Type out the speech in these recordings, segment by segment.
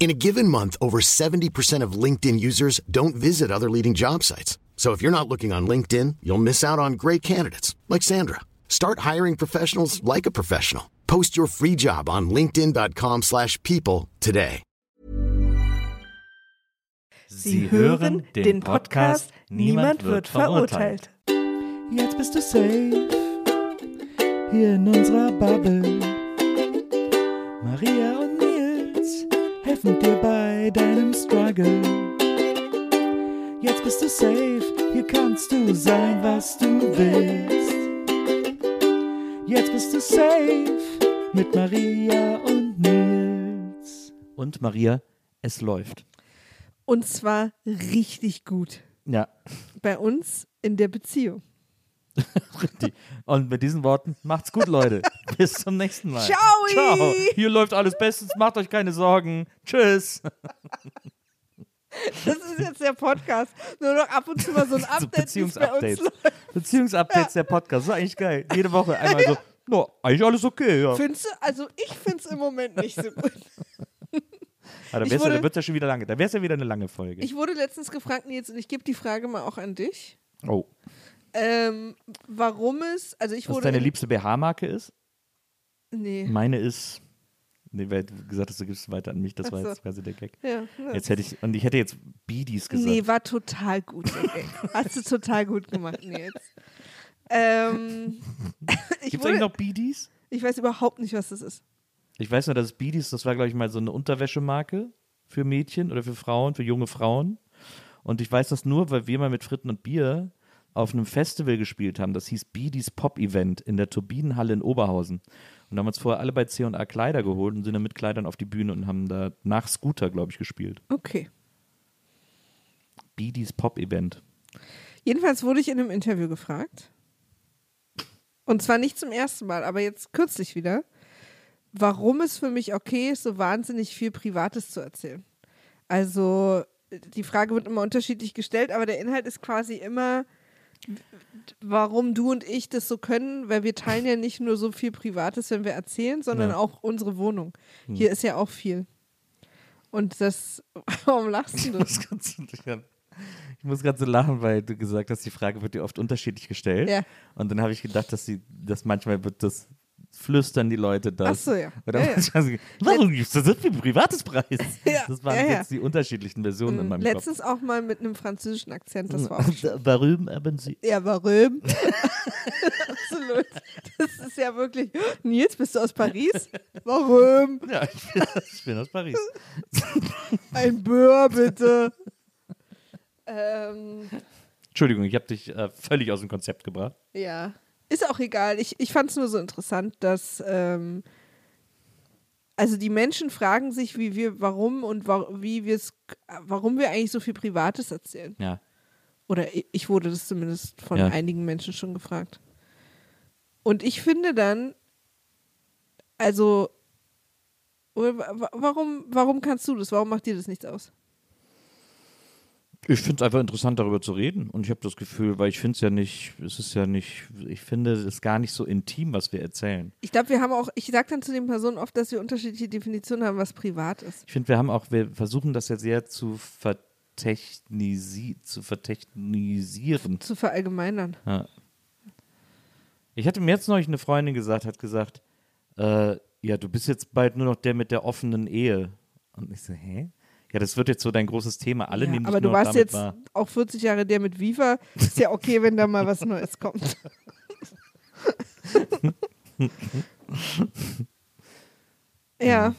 In a given month, over 70% of LinkedIn users don't visit other leading job sites. So if you're not looking on LinkedIn, you'll miss out on great candidates like Sandra. Start hiring professionals like a professional. Post your free job on linkedin.com/people slash people today. Sie hören den Podcast Niemand wird verurteilt. Jetzt bist du safe hier in unserer Bubble. Maria und Nils helfen dir bei deinem Struggle. Jetzt bist du safe, hier kannst du sein, was du willst. Jetzt bist du safe mit Maria und Nils. Und Maria, es läuft. Und zwar richtig gut. Ja, Bei uns in der Beziehung. Und mit diesen Worten, macht's gut, Leute. Bis zum nächsten Mal. Ciao. Ciao. Hier läuft alles bestens. Macht euch keine Sorgen. Tschüss. Das ist jetzt der Podcast. Nur noch ab und zu mal so ein So Update, uns Beziehungsupdates. Beziehungsupdates der Podcast. Das ist eigentlich geil. Jede Woche einmal so, no, eigentlich alles okay, ja. Findest du? Also ich finde es im Moment nicht so gut. Aber da, wär's, ja- ja schon wieder lange. Da wäre es ja wieder eine lange Folge. Ich wurde letztens gefragt, Nils, und ich gebe die Frage mal auch an dich. oh. Ähm, warum es, also ich Was wurde. deine in- liebste BH-Marke ist? Nee. Meine ist. Nee, weil du gesagt hast, du gibst es weiter an mich. Das Ach war so. jetzt quasi der Gag. Ja. Jetzt hätte ich. Und ich hätte jetzt Beedies gesagt. Nee, war total gut. Okay. Hast du total gut gemacht, Nils. Ähm, ich, Gibt es eigentlich noch Beedies? ich weiß überhaupt nicht, was das ist. Ich weiß nur, dass Beedies, das war, glaube ich, mal so eine Unterwäschemarke für Mädchen oder für Frauen, für junge Frauen. Und ich weiß das nur, weil wir mal mit Fritten und Bier auf einem Festival gespielt haben. Das hieß Beedies Pop Event in der Turbinenhalle in Oberhausen. Und da haben wir uns vorher alle bei C&A Kleider geholt und sind dann mit Kleidern auf die Bühne und haben da nach Scooter, glaube ich, gespielt. Okay. Beedies Pop Event. Jedenfalls wurde ich in einem Interview gefragt. Und zwar nicht zum ersten Mal, aber jetzt kürzlich wieder, warum es für mich okay ist, so wahnsinnig viel Privates zu erzählen. Also die Frage wird immer unterschiedlich gestellt, aber der Inhalt ist quasi immer, warum du und ich das so können, weil wir teilen ja nicht nur so viel Privates, wenn wir erzählen, sondern Ja. auch unsere Wohnung. Hier ist ja auch viel. Und das, warum lachst du? ganz- Ich muss gerade so lachen, weil du gesagt hast, die Frage wird dir oft unterschiedlich gestellt. Ja. Und dann habe ich gedacht, dass sie, dass manchmal wird das flüstern die Leute das. Ach so, ja. Oder Ja, ja. manchmal so, Warum gibst du so viel privates Preis? Ja, Das waren ja, jetzt die unterschiedlichen Versionen in meinem Letztens auch mal mit einem französischen Akzent, das war auch Kopf. Warum haben sie. Ja, warum? Absolut. Das ist ja wirklich. Nils, bist du aus Paris? Warum? Ja, ich bin, ich bin aus Paris. Ein Böhr, bitte. ähm, Entschuldigung, ich habe dich äh, völlig aus dem Konzept gebracht. ja. Ist auch egal. Ich, ich fand es nur so interessant, dass. Ähm, also die Menschen fragen sich, wie wir, warum und wa wie wir es, warum wir eigentlich so viel Privates erzählen. Ja. Oder ich wurde das zumindest von Ja. einigen Menschen schon gefragt. Und ich finde dann, also, warum, warum kannst du das? Warum macht dir das nichts aus? Ich finde es einfach interessant, darüber zu reden. Und ich habe das Gefühl, weil ich finde es ja nicht, es ist ja nicht, ich finde es gar nicht so intim, was wir erzählen. Ich glaube, wir haben auch, ich sage dann zu den Personen oft, dass wir unterschiedliche Definitionen haben, was privat ist. Ich finde, wir haben auch, wir versuchen das ja sehr zu vertechnisi zu vertechnisieren. Zu verallgemeinern. Ja. Ich hatte mir jetzt neulich eine Freundin gesagt, hat gesagt, äh, ja, du bist jetzt bald nur noch der mit der offenen Ehe. Und ich so, hä? Ja, das wird jetzt so dein großes Thema. Alle Ja, nehmen aber du warst jetzt wahr. auch 40 Jahre der mit Viva. Ist ja okay, wenn da mal was Neues kommt. ja.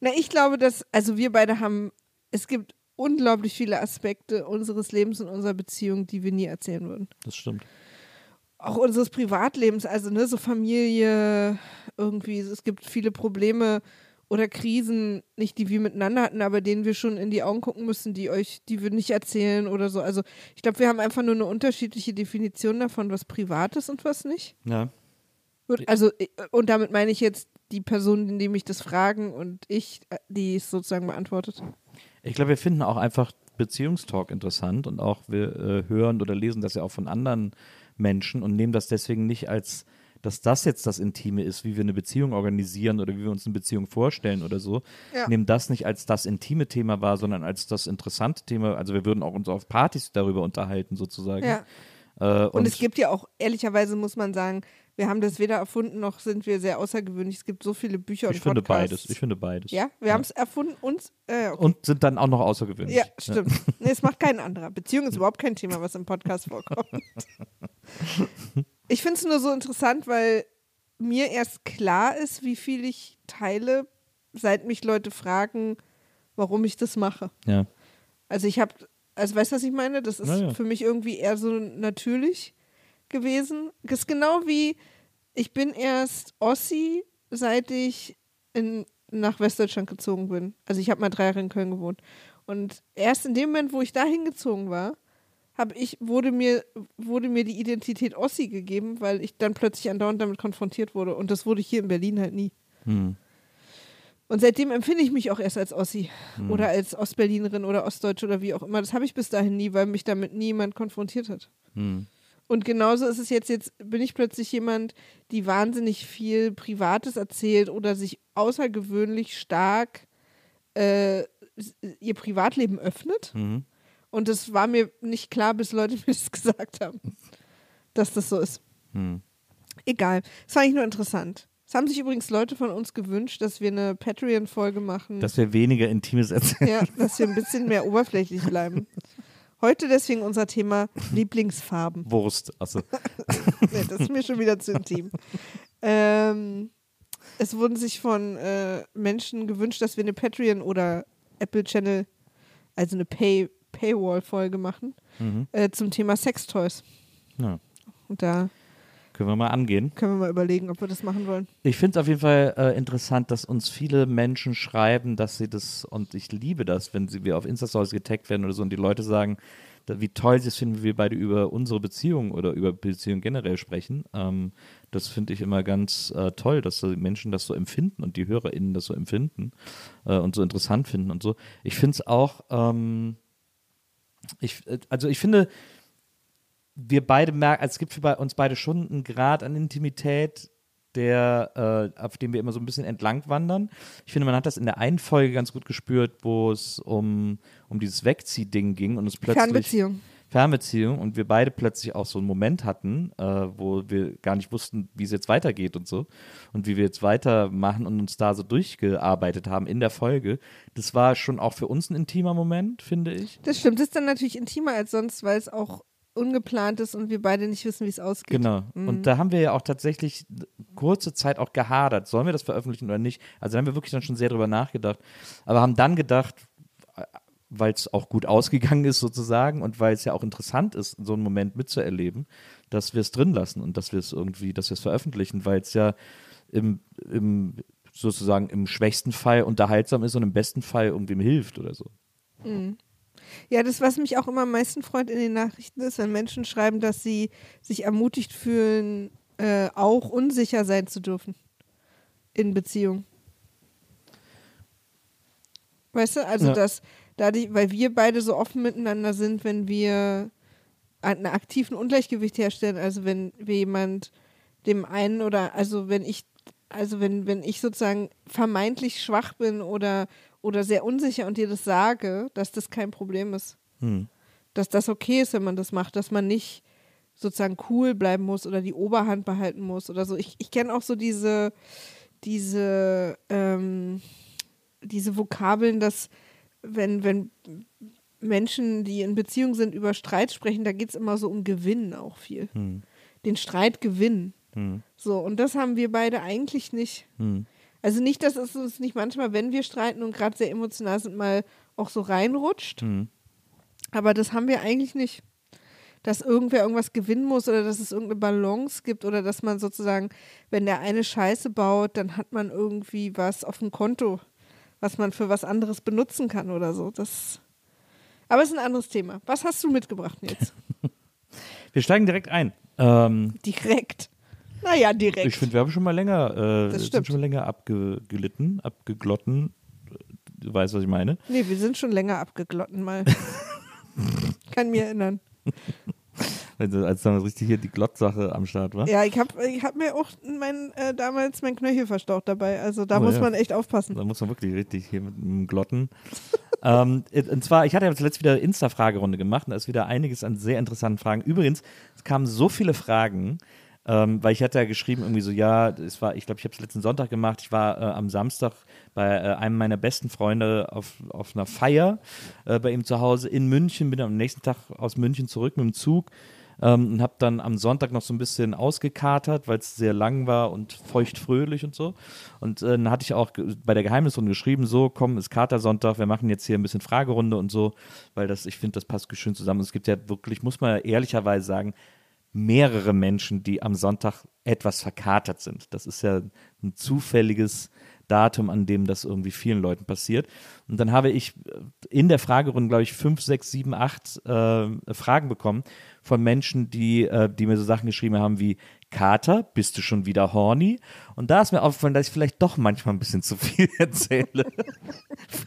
Na, ich glaube, dass, also wir beide haben, es gibt unglaublich viele Aspekte unseres Lebens und unserer Beziehung, die wir nie erzählen würden. Das stimmt. Auch unseres Privatlebens, also ne, so Familie, irgendwie, es gibt viele Probleme oder Krisen, nicht die wir miteinander hatten, aber denen wir schon in die Augen gucken müssen, die euch, die wir nicht erzählen oder so. Also ich glaube, wir haben einfach nur eine unterschiedliche Definition davon, was privat ist und was nicht. Ja. Gut, also, äh, und damit meine ich jetzt die Personen, die mich das fragen und ich, äh, die es sozusagen beantwortet. Ich glaube, wir finden auch einfach Beziehungstalk interessant und auch wir äh, hören oder lesen das ja auch von anderen Menschen und nehmen das deswegen nicht als, dass das jetzt das Intime ist, wie wir eine Beziehung organisieren oder wie wir uns eine Beziehung vorstellen oder so. Ja. Nehmen das nicht als das intime Thema wahr, sondern als das interessante Thema. Also wir würden auch uns auf Partys darüber unterhalten sozusagen. Ja. Äh, Und, es gibt ja auch, ehrlicherweise muss man sagen, wir haben das weder erfunden, noch sind wir sehr außergewöhnlich. Es gibt so viele Bücher und ich finde Podcasts. beides. Ich finde beides. ja, wir haben es erfunden, uns, äh, okay. Und sind dann auch noch außergewöhnlich. Ja, stimmt. Nee, es macht kein anderer. Beziehung ist überhaupt kein Thema, was im Podcast vorkommt. Ich finde es nur so interessant, weil mir erst klar ist, wie viel ich teile, seit mich Leute fragen, warum ich das mache. Ja. Also ich habe, also weißt du, was ich meine? Das ist Ja, für mich irgendwie eher so natürlich gewesen. Das ist genau wie, ich bin erst Ossi, seit ich in, nach Westdeutschland gezogen bin. Also ich habe mal drei Jahre in Köln gewohnt. Und erst in dem Moment, wo ich da hingezogen war, habe ich, wurde mir, wurde mir die Identität Ossi gegeben, weil ich dann plötzlich andauernd damit konfrontiert wurde. Und das wurde ich hier in Berlin halt nie. Hm. Und seitdem empfinde ich mich auch erst als Ossi Hm. oder als Ostberlinerin oder Ostdeutsche oder wie auch immer. Das habe ich bis dahin nie, weil mich damit niemand konfrontiert hat. Hm. Und genauso ist es jetzt, jetzt bin ich plötzlich jemand, die wahnsinnig viel Privates erzählt oder sich außergewöhnlich stark äh, ihr Privatleben öffnet. Mhm. Und das war mir nicht klar, bis Leute mir das gesagt haben, dass das so ist. Hm. Egal. Das fand ich nur interessant. Es haben sich übrigens Leute von uns gewünscht, dass wir eine Patreon-Folge machen. Dass wir weniger Intimes erzählen. Ja, dass wir ein bisschen mehr oberflächlich bleiben. Heute deswegen unser Thema Lieblingsfarben. Wurst. Also, Nee, das ist mir schon wieder zu intim. Ähm, es wurden sich von äh, Menschen gewünscht, dass wir eine Patreon oder Apple Channel, also eine Pay Paywall-Folge machen mhm. äh, zum Thema Sextoys. ja. Und da Können wir mal angehen. können wir mal überlegen, ob wir das machen wollen. Ich finde es auf jeden Fall äh, interessant, dass uns viele Menschen schreiben, dass sie das, und ich liebe das, wenn sie wir auf Insta-Stories getaggt werden oder so und die Leute sagen, wie toll sie es finden, wie wir beide über unsere Beziehung oder über Beziehungen generell sprechen. Ähm, das finde ich immer ganz äh, toll, dass die Menschen das so empfinden und die HörerInnen das so empfinden äh, und so interessant finden und so. Ich finde es auch, ähm, ich, äh, also ich finde, wir beide merken, also es gibt für uns beide schon einen Grad an Intimität, der, äh, auf dem wir immer so ein bisschen entlang wandern. Ich finde, man hat das in der einen Folge ganz gut gespürt, wo es um, um dieses Wegziehding ging und es plötzlich. Fernbeziehung. Fernbeziehung und wir beide plötzlich auch so einen Moment hatten, äh, wo wir gar nicht wussten, wie es jetzt weitergeht und so und wie wir jetzt weitermachen und uns da so durchgearbeitet haben in der Folge. Das war schon auch für uns ein intimer Moment, finde ich. Das stimmt. Das ist dann natürlich intimer als sonst, weil es auch ungeplant ist und wir beide nicht wissen, wie es ausgeht. Genau. Und da haben wir ja auch tatsächlich kurze Zeit auch gehadert. Sollen wir das veröffentlichen oder nicht? Also da haben wir wirklich dann schon sehr drüber nachgedacht. Aber haben dann gedacht, weil es auch gut ausgegangen ist sozusagen und weil es ja auch interessant ist, so einen Moment mitzuerleben, dass wir es drin lassen und dass wir es irgendwie, dass wir es veröffentlichen, weil es ja im, im sozusagen im schwächsten Fall unterhaltsam ist und im besten Fall irgendwem hilft oder so. Ja, das, was mich auch immer am meisten freut in den Nachrichten, ist, wenn Menschen schreiben, dass sie sich ermutigt fühlen, äh, auch unsicher sein zu dürfen in Beziehung. Weißt du, also Ja. dass dadurch, weil wir beide so offen miteinander sind, wenn wir einen aktiven Ungleichgewicht herstellen, also wenn wir jemand dem einen oder also wenn ich also wenn wenn ich sozusagen vermeintlich schwach bin oder oder sehr unsicher und dir das sage, dass das kein Problem ist. Hm. Dass das okay ist, wenn man das macht, dass man nicht sozusagen cool bleiben muss oder die Oberhand behalten muss oder so. Ich, ich kenne auch so diese, diese, ähm, diese Vokabeln, dass wenn, wenn Menschen, die in Beziehung sind, über Streit sprechen, da geht es immer so um Gewinnen auch viel. Hm. Den Streit gewinnen. Hm. So, und das haben wir beide eigentlich nicht. Hm. Also nicht, dass es uns nicht manchmal, wenn wir streiten und gerade sehr emotional sind, mal auch so reinrutscht. Mhm. Aber das haben wir eigentlich nicht. Dass irgendwer irgendwas gewinnen muss oder dass es irgendeine Balance gibt oder dass man sozusagen, wenn der eine Scheiße baut, dann hat man irgendwie was auf dem Konto, was man für was anderes benutzen kann oder so. Das. Aber es ist ein anderes Thema. Was hast du mitgebracht jetzt? Wir steigen direkt ein. Ähm, direkt. Naja, direkt. ich finde, wir haben schon mal länger, äh, sind schon mal länger abgeglitten, abgeglotten. Du weißt, was ich meine. nee, wir sind schon länger abgeglotten mal. Kann mir erinnern. Also, als damals richtig hier die Glottsache am Start war. Ja, ich habe ich hab mir auch mein, äh, damals mein Knöchel verstaucht dabei. Also da Oh, muss ja. man echt aufpassen. Da muss man wirklich richtig hier mit dem Glotten. ähm, und zwar, ich hatte ja zuletzt wieder Insta-Fragerunde gemacht und da ist wieder einiges an sehr interessanten Fragen. Übrigens, es kamen so viele Fragen, ähm, weil ich hatte ja geschrieben, irgendwie so, ja, es war, ich glaube, ich habe es letzten Sonntag gemacht. Ich war äh, am Samstag bei äh, einem meiner besten Freunde auf, auf einer Feier äh, bei ihm zu Hause in München, bin am nächsten Tag aus München zurück mit dem Zug ähm, und habe dann am Sonntag noch so ein bisschen ausgekatert, weil es sehr lang war und feuchtfröhlich und so. Und äh, dann hatte ich auch bei der Geheimnisrunde geschrieben, so, komm, ist Katersonntag, wir machen jetzt hier ein bisschen Fragerunde und so, weil das, ich finde, das passt schön zusammen. Und es gibt ja wirklich, muss man ja ehrlicherweise sagen, mehrere Menschen, die am Sonntag etwas verkatert sind. Das ist ja ein zufälliges Datum, an dem das irgendwie vielen Leuten passiert. Und dann habe ich äh, in der Fragerunde, glaube ich, fünf, sechs, sieben, acht äh, Fragen bekommen von Menschen, die, äh, die mir so Sachen geschrieben haben wie Kater, bist du schon wieder horny? Und da ist mir aufgefallen, dass ich vielleicht doch manchmal ein bisschen zu viel erzähle.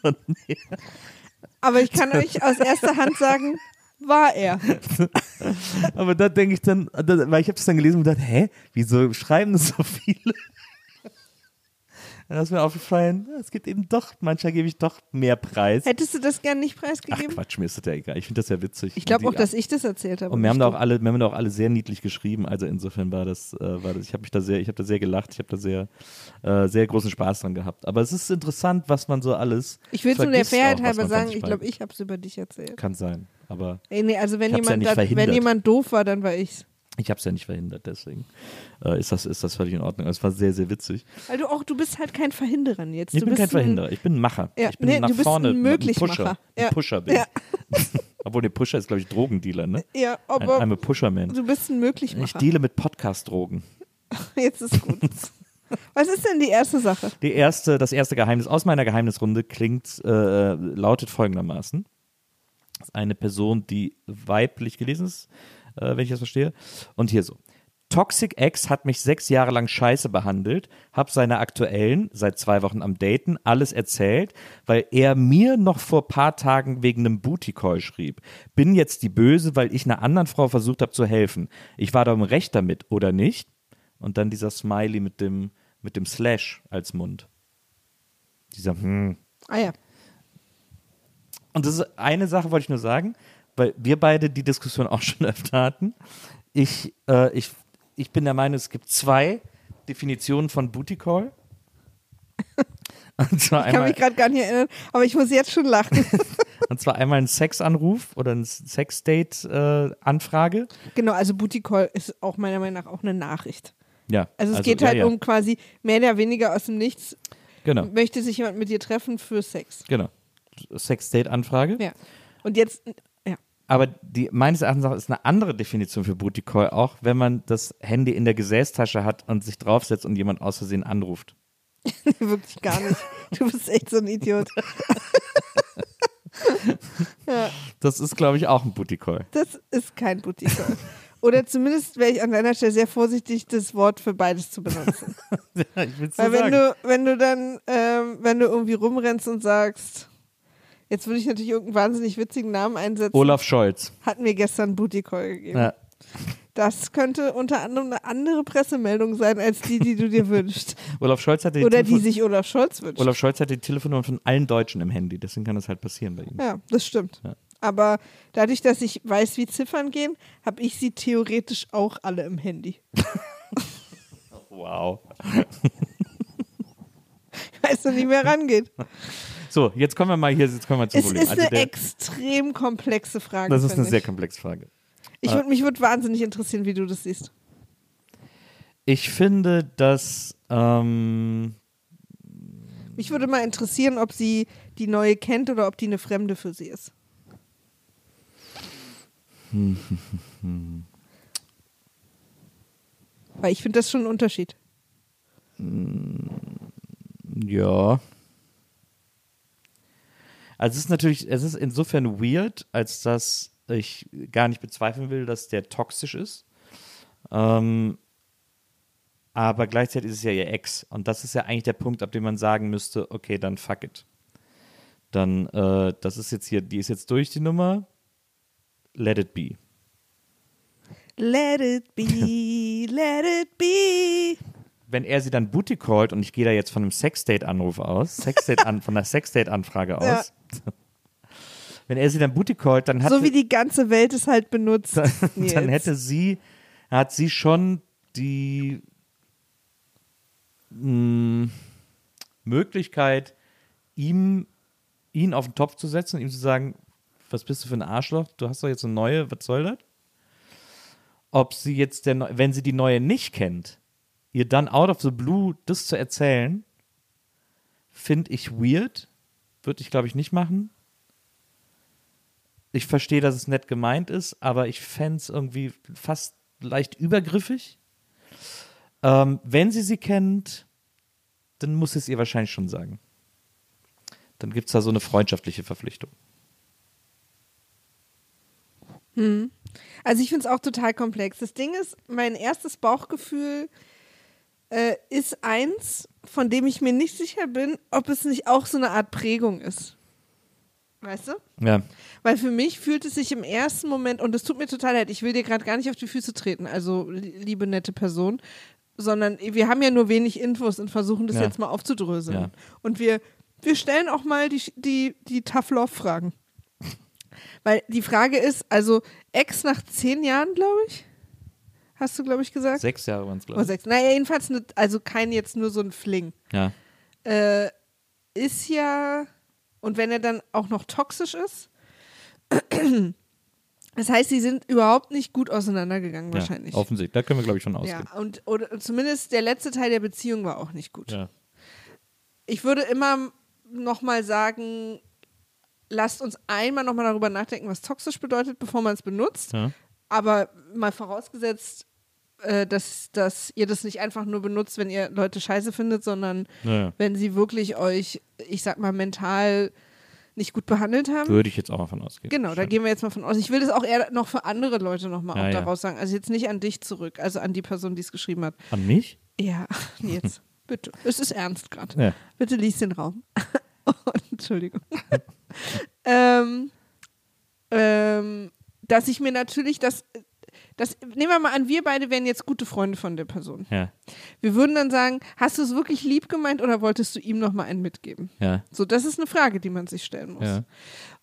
Von mir. Aber ich kann euch aus erster Hand sagen, war er. Aber da denke ich dann, da, weil ich habe es dann gelesen und gedacht, hä, wieso schreiben das so viele? Dann ist mir aufgefallen, es gibt eben doch, manchmal gebe ich doch mehr Preis. Hättest du das gern nicht Ach preisgegeben? Quatsch, mir ist das ja egal. Ich finde das ja witzig. ich glaube auch, dass ich das erzählt habe. und wir haben da auch alle, wir haben da auch alle sehr niedlich geschrieben. Also insofern war das, äh, war das ich habe mich da sehr, ich habe da sehr gelacht, ich habe da sehr, äh, sehr großen Spaß dran gehabt. Aber es ist interessant, was man so alles. Ich will es nur der Fairheit auch, halber sagen, ich glaube, ich habe es über dich erzählt. Kann sein. Aber Ey, nee, also wenn ja jemand, nicht da, wenn jemand doof war, dann war ich's. Ich habe es ja nicht verhindert, deswegen äh, ist, das, ist das völlig in Ordnung. Es war sehr, sehr witzig. Weil du auch, du bist halt kein Verhinderer jetzt. Ich du bin bist kein ein- Verhinderer, ich bin ein Macher. Ja, ich bin nee, nach du bist vorne ein Möglichmacher. Pusher. Ja. Ein Pusher bin Ja. ich. Obwohl der Pusher ist, glaube ich, Drogendealer, ne? Ja, Ein, aber I'm a Pusherman. du bist ein Ich Möglichmacher. deale mit Podcast-Drogen. Jetzt ist gut. Was ist denn die erste Sache? Die erste, das erste Geheimnis aus meiner Geheimnisrunde klingt, äh, lautet folgendermaßen. Eine Person, die weiblich gelesen ist, äh, wenn ich das verstehe. Und hier so. Toxic Ex hat mich sechs Jahre lang scheiße behandelt, hab seiner aktuellen, seit zwei Wochen am Daten, alles erzählt, weil er mir noch vor paar Tagen wegen einem Booty Call schrieb. Bin jetzt die Böse, weil ich einer anderen Frau versucht habe zu helfen. Ich war da im Recht damit, oder nicht? Und dann dieser Smiley mit dem, mit dem Slash als Mund. Dieser, hm. Ah ja. Und das ist eine Sache, wollte ich nur sagen, weil wir beide die Diskussion auch schon öfter hatten. Ich, äh, ich, ich bin der Meinung, es gibt zwei Definitionen von Booty Call. Ich kann mich gerade gar nicht erinnern, aber ich muss jetzt schon lachen. und zwar einmal ein Sexanruf oder ein Sexdate-Anfrage. genau, also Booty Call ist auch meiner Meinung nach auch eine Nachricht. ja, Also es geht ja, halt ja. um quasi mehr oder weniger aus dem Nichts, Genau, möchte sich jemand mit dir treffen für Sex. genau. Sexdate-Anfrage. Ja. Und jetzt. Aber die, meines Erachtens ist eine andere Definition für Booty Call auch, wenn man das Handy in der Gesäßtasche hat und sich draufsetzt und jemand aus Versehen anruft. Wirklich gar nicht. Du bist echt so ein Idiot. Das ist, glaube ich, auch ein Booty Call. Das ist kein Booty Call. Oder zumindest wäre ich an deiner Stelle sehr vorsichtig, das Wort für beides zu benutzen. ich will's so Weil wenn sagen. du, wenn du dann, ähm, wenn du irgendwie rumrennst und sagst, jetzt würde ich natürlich irgendeinen wahnsinnig witzigen Namen einsetzen, Olaf Scholz. hat mir gestern Booty Call gegeben. Ja. Das könnte unter anderem eine andere Pressemeldung sein, als die, die du dir wünschst. Olaf Scholz hatte die, Oder die Telefon- sich Olaf Scholz wünscht. Olaf Scholz hat die Telefonnummer von allen Deutschen im Handy, deswegen kann das halt passieren bei ihm. Ja, das stimmt. Ja. Aber dadurch, dass ich weiß, wie Ziffern gehen, habe ich sie theoretisch auch alle im Handy. Wow. Ich weiß noch nicht, wer rangeht. So, jetzt kommen wir mal hier, jetzt kommen wir zum Es Problem. ist eine der, extrem komplexe Frage. das ist eine finde sehr ich. komplexe Frage. Ich würd, mich würde wahnsinnig interessieren, wie du das siehst. Ich finde, dass ähm, Mich würde mal interessieren, ob sie die neue kennt oder ob die eine Fremde für sie ist. Weil ich finde das schon ein Unterschied. Ja. Also es ist natürlich, es ist insofern weird, als dass ich gar nicht bezweifeln will, dass der toxisch ist. Ähm, aber gleichzeitig ist es ja ihr Ex. Und das ist ja eigentlich der Punkt, ab dem man sagen müsste, okay, dann fuck it. Dann, äh, das ist jetzt hier, die ist jetzt durch die Nummer. Let it be. Let it be, let it be. Wenn er sie dann Booty callt und ich gehe da jetzt von einem Sexdate-Anruf aus, Sexdate an, von einer Sexdate-Anfrage aus. Ja. Wenn er sie dann Booty callt, dann hat So wie die ganze Welt es halt benutzt. dann Nils. hätte sie, hat sie schon die mh, Möglichkeit, ihm, ihn auf den Topf zu setzen, ihm zu sagen, was bist du für ein Arschloch? Du hast doch jetzt eine neue, was soll das? Ob sie jetzt, der, wenn sie die neue nicht kennt, ihr dann out of the blue das zu erzählen, finde ich weird. Würde ich, glaube ich, nicht machen. Ich verstehe, dass es nett gemeint ist, aber ich fände es irgendwie fast leicht übergriffig. Ähm, wenn sie sie kennt, dann muss es ihr wahrscheinlich schon sagen. Dann gibt es da so eine freundschaftliche Verpflichtung. Also ich finde es auch total komplex. Das Ding ist, mein erstes Bauchgefühl äh, ist eins, von dem ich mir nicht sicher bin, ob es nicht auch so eine Art Prägung ist. Weißt du? Ja, Weil für mich fühlt es sich im ersten Moment, und es tut mir total leid, ich will dir gerade gar nicht auf die Füße treten, also li- liebe nette Person, sondern wir haben ja nur wenig Infos und versuchen das Ja. jetzt mal aufzudröseln. Ja. Und wir, wir stellen auch mal die, die, die Tough Love-Fragen. Weil die Frage ist, also Ex nach zehn Jahren, glaube ich, hast du, glaube ich, gesagt? sechs Jahre waren es, glaube ich. sechs. Naja, jedenfalls, ne, also kein jetzt nur so ein Fling Ja. äh, ist ja, und wenn er dann auch noch toxisch ist, das heißt, sie sind überhaupt nicht gut auseinandergegangen, wahrscheinlich. Ja, offensichtlich. Da können wir, glaube ich, schon ausgehen. ja, und oder zumindest der letzte Teil der Beziehung war auch nicht gut. Ja. Ich würde immer nochmal sagen, lasst uns einmal nochmal darüber nachdenken, was toxisch bedeutet, bevor man es benutzt. Ja. Aber mal vorausgesetzt, äh, dass, dass ihr das nicht einfach nur benutzt, wenn ihr Leute scheiße findet, sondern Ja, ja. wenn sie wirklich euch, ich sag mal, mental nicht gut behandelt haben. Würde ich jetzt auch mal von ausgehen. Genau, da gehen wir jetzt mal von aus. Ich will das auch eher noch für andere Leute nochmal Ja, auch ja. daraus sagen. Also jetzt nicht an dich zurück, also an die Person, die es geschrieben hat. An mich? Ja, jetzt, bitte. Es ist ernst gerade. Ja. Bitte lies den Raum. Entschuldigung. ähm, ähm, dass ich mir natürlich das, das, nehmen wir mal an, wir beide wären jetzt gute Freunde von der Person. Ja. Wir würden dann sagen, hast du es wirklich lieb gemeint oder wolltest du ihm nochmal einen mitgeben? Ja. So, das ist eine Frage, die man sich stellen muss. Ja.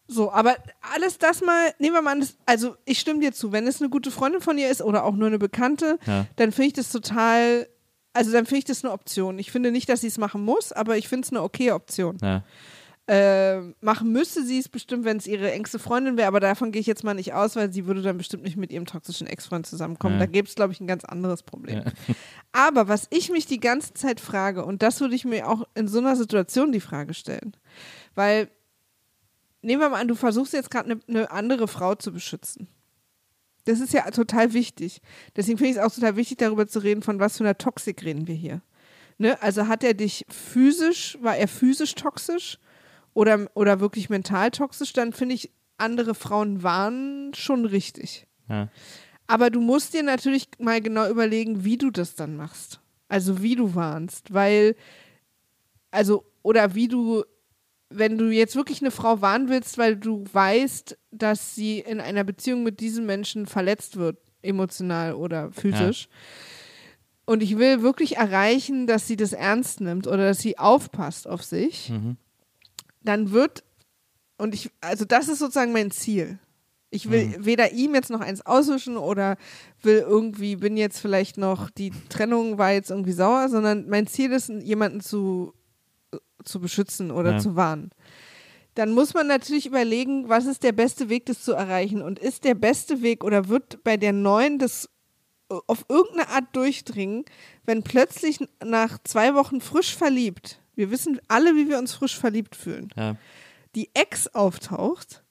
So, aber alles das mal, nehmen wir mal an, das, also ich stimme dir zu, wenn es eine gute Freundin von ihr ist oder auch nur eine Bekannte, Ja. dann finde ich das total, also dann finde ich das eine Option. Ich finde nicht, dass sie es machen muss, aber ich finde es eine okay Option. Ja. Äh, machen müsste sie es bestimmt, wenn es ihre engste Freundin wäre, aber davon gehe ich jetzt mal nicht aus, weil sie würde dann bestimmt nicht mit ihrem toxischen Ex-Freund zusammenkommen. Ja. Da gäbe es, glaube ich, ein ganz anderes Problem. Aber was ich mich die ganze Zeit frage, und das würde ich mir auch in so einer Situation die Frage stellen, weil nehmen wir mal an, du versuchst jetzt gerade eine ne andere Frau zu beschützen. Das ist ja total wichtig. Deswegen finde ich es auch total wichtig, darüber zu reden, von was für einer Toxik reden wir hier. Ne? Also hat er dich physisch, war er physisch toxisch oder, oder wirklich mental toxisch, dann finde ich, andere Frauen waren schon richtig. Ja. Aber du musst dir natürlich mal genau überlegen, wie du das dann machst. Also wie du warnst, weil, also, oder wie du, wenn du jetzt wirklich eine Frau warnen willst, weil du weißt, dass sie in einer Beziehung mit diesem Menschen verletzt wird, emotional oder physisch. Und ich will wirklich erreichen, dass sie das ernst nimmt oder dass sie aufpasst auf sich, dann wird, und ich, also das ist sozusagen mein Ziel. Ich will weder ihm jetzt noch eins auswischen oder will irgendwie, bin jetzt vielleicht noch, die Trennung war jetzt irgendwie sauer, sondern mein Ziel ist, jemanden zu, zu beschützen oder Ja. zu warnen. Dann muss man natürlich überlegen, was ist der beste Weg, das zu erreichen? Und ist der beste Weg oder wird bei der neuen das auf irgendeine Art durchdringen, wenn plötzlich nach zwei Wochen frisch verliebt wir wissen alle, wie wir uns frisch verliebt fühlen, Ja. die Ex auftaucht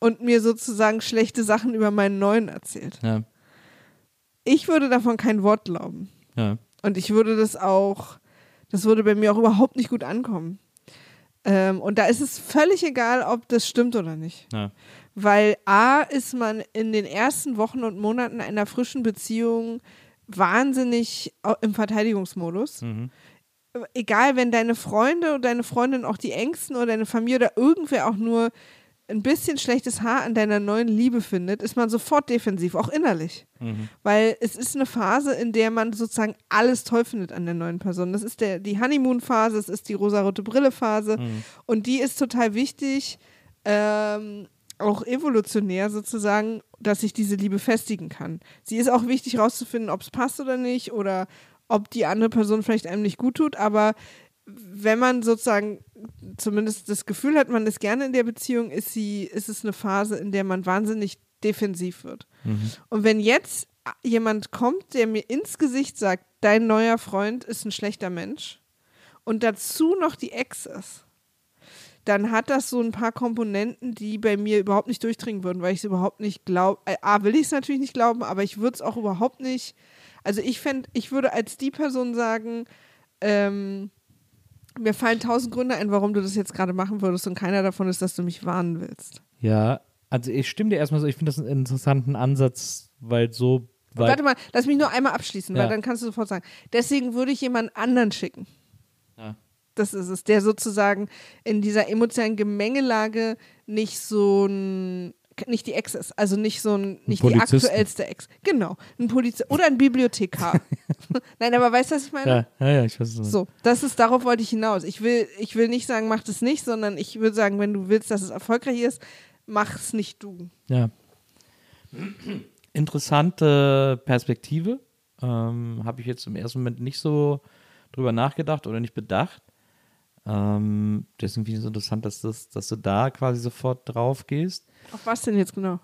und mir sozusagen schlechte Sachen über meinen neuen erzählt. Ja. Ich würde davon kein Wort glauben. Ja. Und ich würde das auch, das würde bei mir auch überhaupt nicht gut ankommen. Ähm, und da ist es völlig egal, ob das stimmt oder nicht. Ja. Weil A ist man in den ersten Wochen und Monaten einer frischen Beziehung wahnsinnig im Verteidigungsmodus. Mhm. Egal, wenn deine Freunde oder deine Freundin auch die Ängsten oder deine Familie oder irgendwer auch nur ein bisschen schlechtes Haar an deiner neuen Liebe findet, ist man sofort defensiv, auch innerlich. Weil es ist eine Phase, in der man sozusagen alles toll findet an der neuen Person. Das ist der, die Honeymoon-Phase, es ist die rosarote Brille-Phase und die ist total wichtig, ähm, auch evolutionär sozusagen, dass sich diese Liebe festigen kann. Sie ist auch wichtig herauszufinden, ob es passt oder nicht oder ob die andere Person vielleicht einem nicht gut tut, aber wenn man sozusagen zumindest das Gefühl hat, man ist gerne in der Beziehung, ist sie, ist es eine Phase, in der man wahnsinnig defensiv wird. Und wenn jetzt jemand kommt, der mir ins Gesicht sagt, dein neuer Freund ist ein schlechter Mensch und dazu noch die Ex ist, dann hat das so ein paar Komponenten, die bei mir überhaupt nicht durchdringen würden, weil ich es überhaupt nicht glaube. Äh, A, will ich es natürlich nicht glauben, aber ich würde es auch überhaupt nicht. Also ich fände, ich würde als die Person sagen, ähm, mir fallen tausend Gründe ein, warum du das jetzt gerade machen würdest und keiner davon ist, dass du mich warnen willst. Ja, also ich stimme dir erstmal so, ich finde das einen interessanten Ansatz, weil so weit. Warte mal, lass mich nur einmal abschließen, Ja. weil dann kannst du sofort sagen. Deswegen würde ich jemand anderen schicken. Ja. Das ist es, der sozusagen in dieser emotionalen Gemengelage nicht so ein, nicht die Ex ist, also nicht so ein, nicht die Polizisten. aktuellste Ex. Genau, ein Polizist oder ein Bibliothekar. Nein, aber weißt du, was ich meine? ja, ja, ja, ich weiß es. So, das ist, darauf wollte ich hinaus. Ich will, ich will nicht sagen, mach das nicht, sondern ich würde sagen, wenn du willst, dass es erfolgreich ist, mach es nicht du. Ja. Interessante Perspektive. Ähm, Habe ich jetzt im ersten Moment nicht so drüber nachgedacht oder nicht bedacht. Ähm, deswegen finde ich es interessant, dass, das, dass du da quasi sofort drauf gehst. Auf was denn jetzt genau?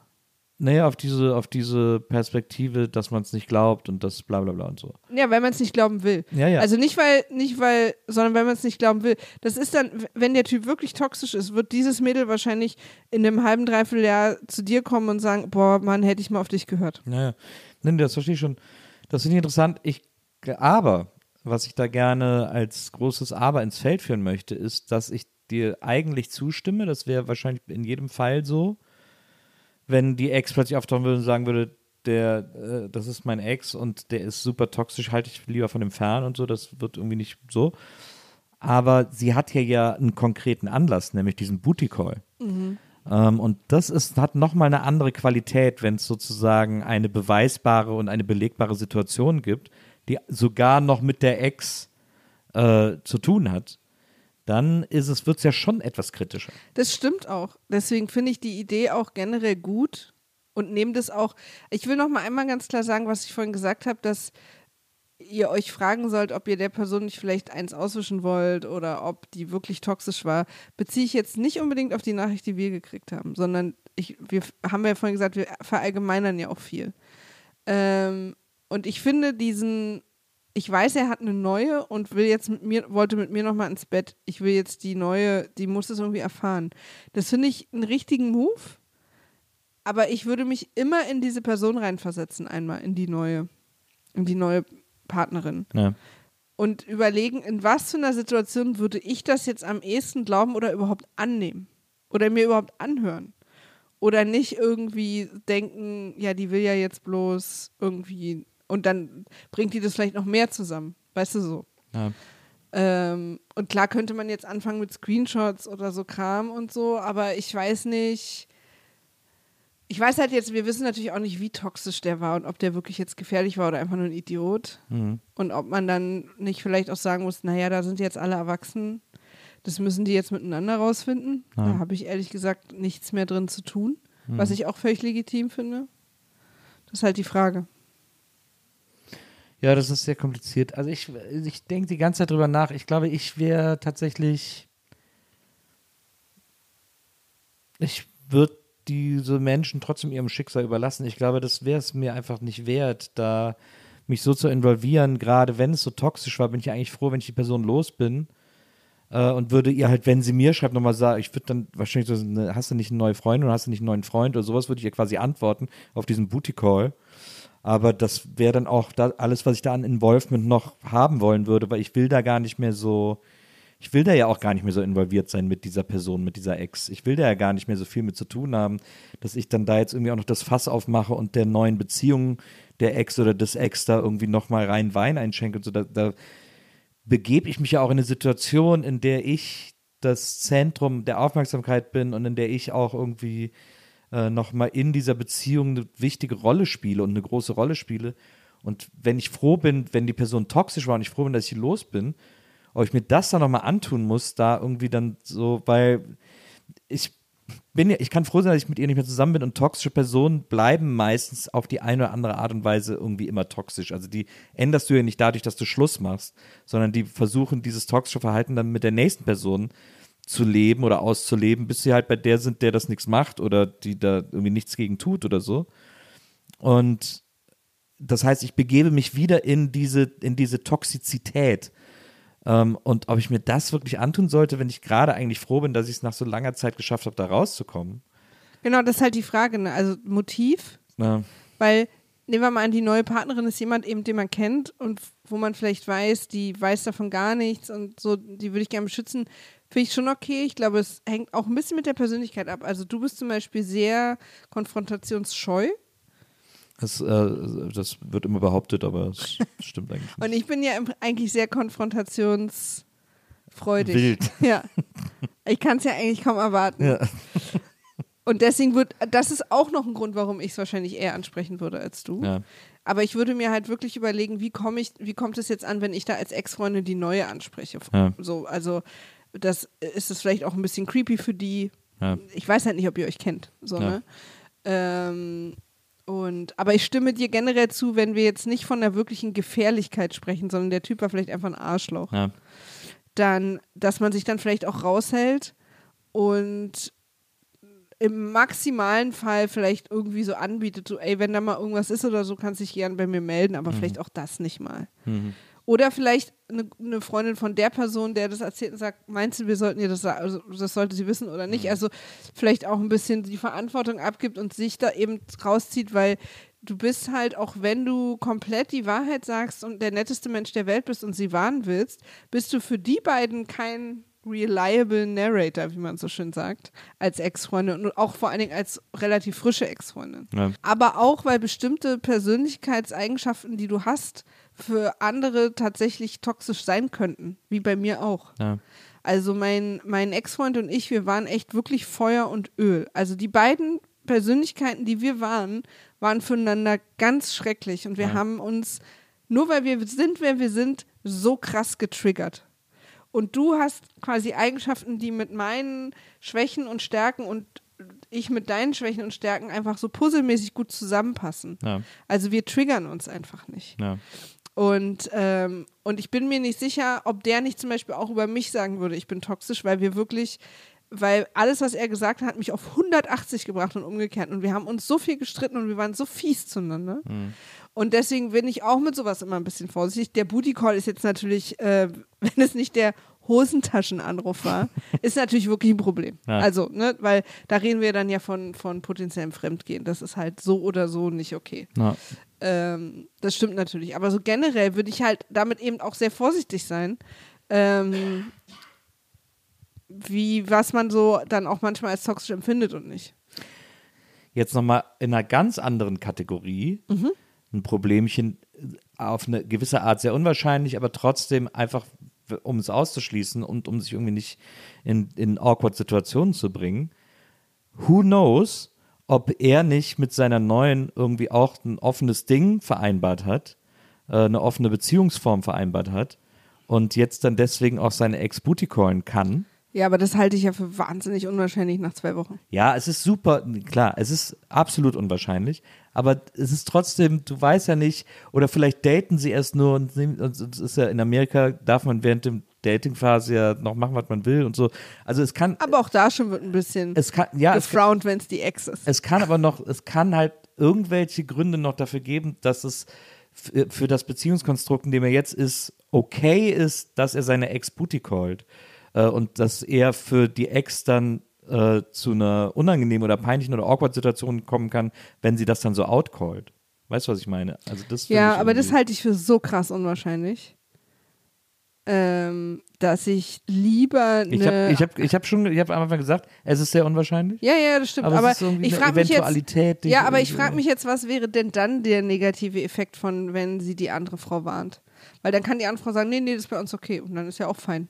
Naja, auf diese, auf diese Perspektive, dass man es nicht glaubt und das bla bla bla und so. Ja, weil man es nicht glauben will. Ja, ja. Also nicht weil, nicht weil, sondern weil man es nicht glauben will. Das ist dann, wenn der Typ wirklich toxisch ist, wird dieses Mädel wahrscheinlich in einem halben, dreiviertel Jahr zu dir kommen und sagen, boah, Mann, hätte ich mal auf dich gehört. Naja, nee, das verstehe ich schon. Das finde ich interessant. Ich, aber, was ich da gerne als großes Aber ins Feld führen möchte, ist, dass ich dir eigentlich zustimme. Das wäre wahrscheinlich in jedem Fall so, wenn die Ex plötzlich auftauchen würde und sagen würde, der, äh, das ist mein Ex und der ist super toxisch, halte ich lieber von dem fern und so. Das wird irgendwie nicht so. Aber sie hat hier ja einen konkreten Anlass, nämlich diesen Booty Call. Ähm, und das ist, hat nochmal eine andere Qualität, wenn es sozusagen eine beweisbare und eine belegbare Situation gibt, die sogar noch mit der Ex äh, zu tun hat. Dann wird es ja schon etwas kritischer. Das stimmt auch. Deswegen finde ich die Idee auch generell gut und nehme das auch. Ich will noch mal einmal ganz klar sagen, was ich vorhin gesagt habe, dass ihr euch fragen sollt, ob ihr der Person nicht vielleicht eins auswischen wollt oder ob die wirklich toxisch war, beziehe ich jetzt nicht unbedingt auf die Nachricht, die wir gekriegt haben, sondern ich, wir haben ja vorhin gesagt, wir verallgemeinern ja auch viel. Ähm, und ich finde diesen, ich weiß, er hat eine neue und will jetzt mit mir, wollte mit mir nochmal ins Bett. Ich will jetzt die neue, die muss es irgendwie erfahren. Das finde ich einen richtigen Move. Aber ich würde mich immer in diese Person reinversetzen, einmal in die neue, in die neue Partnerin. Ja. Und überlegen, in was für einer Situation würde ich das jetzt am ehesten glauben oder überhaupt annehmen? Oder mir überhaupt anhören? Oder nicht irgendwie denken, ja, die will ja jetzt bloß irgendwie und dann bringt die das vielleicht noch mehr zusammen. Weißt du so? Ja. Ähm, und klar könnte man jetzt anfangen mit Screenshots oder so Kram und so, aber ich weiß nicht. Ich weiß halt jetzt, wir wissen natürlich auch nicht, wie toxisch der war und ob der wirklich jetzt gefährlich war oder einfach nur ein Idiot. Und ob man dann nicht vielleicht auch sagen muss, naja, da sind jetzt alle erwachsen, das müssen die jetzt miteinander rausfinden. Da habe ich ehrlich gesagt nichts mehr drin zu tun, was ich auch völlig legitim finde. Das ist halt die Frage. Ja, das ist sehr kompliziert. Also ich, ich denke die ganze Zeit drüber nach. Ich glaube, ich wäre tatsächlich. Ich würde diese Menschen trotzdem ihrem Schicksal überlassen. Ich glaube, das wäre es mir einfach nicht wert, da mich so zu involvieren. Gerade wenn es so toxisch war, bin ich eigentlich froh, wenn ich die Person los bin. äh, und würde ihr halt, wenn sie mir schreibt, nochmal sagen, ich würde dann wahrscheinlich so, eine, hast du nicht eine neue Freundin oder hast du nicht einen neuen Freund oder sowas, würde ich ihr quasi antworten auf diesen Booty-Call. Aber das wäre dann auch da, alles, was ich da an Involvement noch haben wollen würde, weil ich will da gar nicht mehr so, ich will da ja auch gar nicht mehr so involviert sein mit dieser Person, mit dieser Ex. Ich will da ja gar nicht mehr so viel mit zu tun haben, dass ich dann da jetzt irgendwie auch noch das Fass aufmache und der neuen Beziehung der Ex oder des Ex da irgendwie nochmal rein Wein einschenke und so. Da, da begebe ich mich ja auch in eine Situation, in der ich das Zentrum der Aufmerksamkeit bin und in der ich auch irgendwie äh, nochmal in dieser Beziehung eine wichtige Rolle spiele und eine große Rolle spiele. Und wenn ich froh bin, wenn die Person toxisch war und ich froh bin, dass ich los bin, ob ich mir das dann nochmal antun muss, da irgendwie dann so, weil ich bin ja, ich kann froh sein, dass ich mit ihr nicht mehr zusammen bin und toxische Personen bleiben meistens auf die eine oder andere Art und Weise irgendwie immer toxisch. Also die änderst du ja nicht dadurch, dass du Schluss machst, sondern die versuchen dieses toxische Verhalten dann mit der nächsten Person zu leben oder auszuleben, bis sie halt bei der sind, der das nichts macht oder die da irgendwie nichts gegen tut oder so. Und das heißt, ich begebe mich wieder in diese, in diese Toxizität. Ähm, und ob ich mir das wirklich antun sollte, wenn ich gerade eigentlich froh bin, dass ich es nach so langer Zeit geschafft habe, da rauszukommen. Genau, das ist halt die Frage, ne? Also Motiv, Ja. weil nehmen wir mal an, die neue Partnerin ist jemand eben, den man kennt und wo man vielleicht weiß, die weiß davon gar nichts und so, die würde ich gerne beschützen, finde ich schon okay. Ich glaube, es hängt auch ein bisschen mit der Persönlichkeit ab. Also du bist zum Beispiel sehr konfrontationsscheu Das, äh, das wird immer behauptet, aber es stimmt eigentlich nicht. und ich bin ja eigentlich sehr konfrontationsfreudig. Wild. Ja. Ich kann es ja eigentlich kaum erwarten. Ja. Und deswegen wird, das ist auch noch ein Grund, warum ich es wahrscheinlich eher ansprechen würde als du. Ja. Aber ich würde mir halt wirklich überlegen, wie komme ich, wie kommt es jetzt an, wenn ich da als Ex-Freundin die neue anspreche? Ja. So, also das ist es vielleicht auch ein bisschen creepy für die. Ja. Ich weiß halt nicht, ob ihr euch kennt. So, Ja. ne? ähm, und, aber ich stimme dir generell zu, wenn wir jetzt nicht von der wirklichen Gefährlichkeit sprechen, sondern der Typ war vielleicht einfach ein Arschloch Ja. dann, dass man sich dann vielleicht auch raushält und im maximalen Fall vielleicht irgendwie so anbietet, so, ey, wenn da mal irgendwas ist oder so, kannst du dich gern bei mir melden, aber vielleicht auch das nicht mal. Mhm. Oder vielleicht eine, eine Freundin von der Person, der das erzählt und sagt, meinst du, wir sollten ihr das sagen, also das sollte sie wissen oder nicht? Also vielleicht auch ein bisschen die Verantwortung abgibt und sich da eben rauszieht, weil du bist halt, auch wenn du komplett die Wahrheit sagst und der netteste Mensch der Welt bist und sie warnen willst, bist du für die beiden kein reliable Narrator, wie man so schön sagt, als Ex-Freundin und auch vor allen Dingen als relativ frische Ex-Freundin. Ja. Aber auch, weil bestimmte Persönlichkeitseigenschaften, die du hast, für andere tatsächlich toxisch sein könnten, wie bei mir auch. Ja. Also mein, mein Ex-Freund und ich, wir waren echt wirklich Feuer und Öl. Also die beiden Persönlichkeiten, die wir waren, waren füreinander ganz schrecklich und wir Ja. haben uns, nur weil wir sind, wer wir sind, so krass getriggert. Und du hast quasi Eigenschaften, die mit meinen Schwächen und Stärken und ich mit deinen Schwächen und Stärken einfach so puzzelmäßig gut zusammenpassen. Ja. Also wir triggern uns einfach nicht. Ja. Und, ähm, und ich bin mir nicht sicher, ob der nicht zum Beispiel auch über mich sagen würde, ich bin toxisch, weil wir wirklich, weil alles, was er gesagt hat, hat mich auf 180 gebracht und umgekehrt. Und wir haben uns so viel gestritten und wir waren so fies zueinander. Und deswegen bin ich auch mit sowas immer ein bisschen vorsichtig. Der Booty Call ist jetzt natürlich, äh, wenn es nicht der Hosentaschenanruf war, ist natürlich wirklich ein Problem. Ja. Also, ne, weil da reden wir dann ja von, von potenziellem Fremdgehen. Das ist halt so oder so nicht okay. Ja. Ähm, das stimmt natürlich. Aber so generell würde ich halt damit eben auch sehr vorsichtig sein. Ähm, wie, was man so dann auch manchmal als toxisch empfindet und nicht. Jetzt nochmal in einer ganz anderen Kategorie. Mhm. Ein Problemchen äh, auf eine gewisse Art sehr unwahrscheinlich, aber trotzdem einfach, um es auszuschließen und um sich irgendwie nicht in, in awkward Situationen zu bringen. Who knows, ob er nicht mit seiner neuen irgendwie auch ein offenes Ding vereinbart hat, äh, eine offene Beziehungsform vereinbart hat und jetzt dann deswegen auch seine Ex-Booty callen kann. Ja, aber das halte ich ja für wahnsinnig unwahrscheinlich nach zwei Wochen. Ja, es ist super, klar, es ist absolut unwahrscheinlich, aber es ist trotzdem, du weißt ja nicht, oder vielleicht daten sie erst nur und und es ist ja in Amerika, darf man während dem Dating-Phase ja noch machen, was man will und so. Also es kann, Aber auch da schon wird ein bisschen es kann, ja, gefrownt, wenn es die Ex ist. es kann aber noch, es kann halt irgendwelche Gründe noch dafür geben, dass es für, für das Beziehungskonstrukt, in dem er jetzt ist, okay ist, dass er seine Ex-Booty callt. äh, und das eher für die Ex dann äh, zu einer unangenehmen oder peinlichen oder awkward Situation kommen kann, wenn sie das dann so outcallt. Weißt du, was ich meine? Also das Ja, aber das halte ich für so krass unwahrscheinlich, ähm, dass ich lieber. Ich habe ich hab, ich hab schon, ich habe am Anfang gesagt, es ist sehr unwahrscheinlich. ja, ja, das stimmt. Aber, Aber, ich frage mich jetzt. Ja, aber ich frage mich jetzt, was wäre denn dann der negative Effekt von, wenn sie die andere Frau warnt? Weil dann kann die andere Frau sagen, nee, nee, das ist bei uns okay. Und dann ist ja auch fein.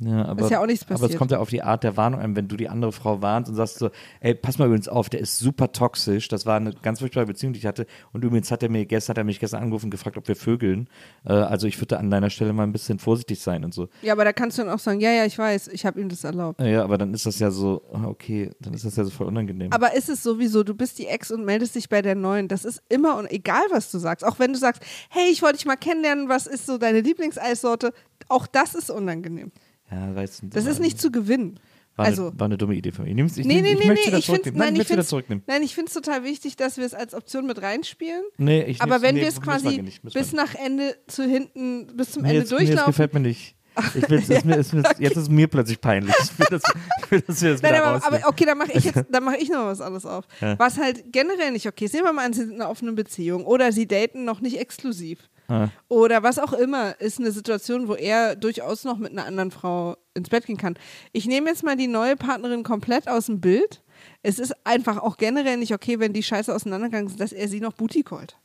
Ja, aber, Ist ja auch nichts Aber es passiert. kommt ja auf die Art der Warnung an, wenn du die andere Frau warnst und sagst so, ey, pass mal übrigens auf, der ist super toxisch. Das war eine ganz furchtbare Beziehung, die ich hatte. Und übrigens hat er mir gestern, hat er mich gestern angerufen und gefragt, ob wir vögeln. Äh, also ich würde an deiner Stelle mal ein bisschen vorsichtig sein und so. Ja, aber da kannst du dann auch sagen, ja, ja, ich weiß, ich habe ihm das erlaubt. Ja, aber dann ist das ja so, ah, okay, dann ist das ja so voll unangenehm. Aber ist es sowieso, du bist die Ex und meldest dich bei der neuen. Das ist immer und egal, was du sagst. Auch wenn du sagst, hey, ich wollte dich mal kennenlernen, was ist so deine Lieblingseissorte? Auch das ist unangenehm. Ja, du, Das ist nicht zu gewinnen. war, also, eine, war eine dumme Idee von mir. Ich, nehm's- ich, nee, nee, ich nee, möchte nee, das ich zurücknehmen. nein, ich finde zurücknehmen. nein, ich finde es total wichtig, dass wir es als Option mit reinspielen. Nee, ich Aber wenn nee, wir es quasi nicht, bis nach Ende zu hinten, bis zum Nee, Ende jetzt, nee, das durchlaufen. gefällt mir nicht. Ich will, es ist mir, ist mir, Jetzt ist mir plötzlich peinlich. Ich will, das, ich will dass wir das Nein, wieder aber, aber okay, dann mache ich jetzt, dann mache ich noch was anderes auf. Ja. Was halt generell nicht okay ist. Nehmen wir mal an, sie sind in einer offenen Beziehung oder sie daten noch nicht exklusiv. Ah. Oder was auch immer, ist eine Situation, wo er durchaus noch mit einer anderen Frau ins Bett gehen kann. Ich nehme jetzt mal die neue Partnerin komplett aus dem Bild. Es ist einfach auch generell nicht okay, wenn die Scheiße auseinandergegangen sind, dass er sie noch Booty callt.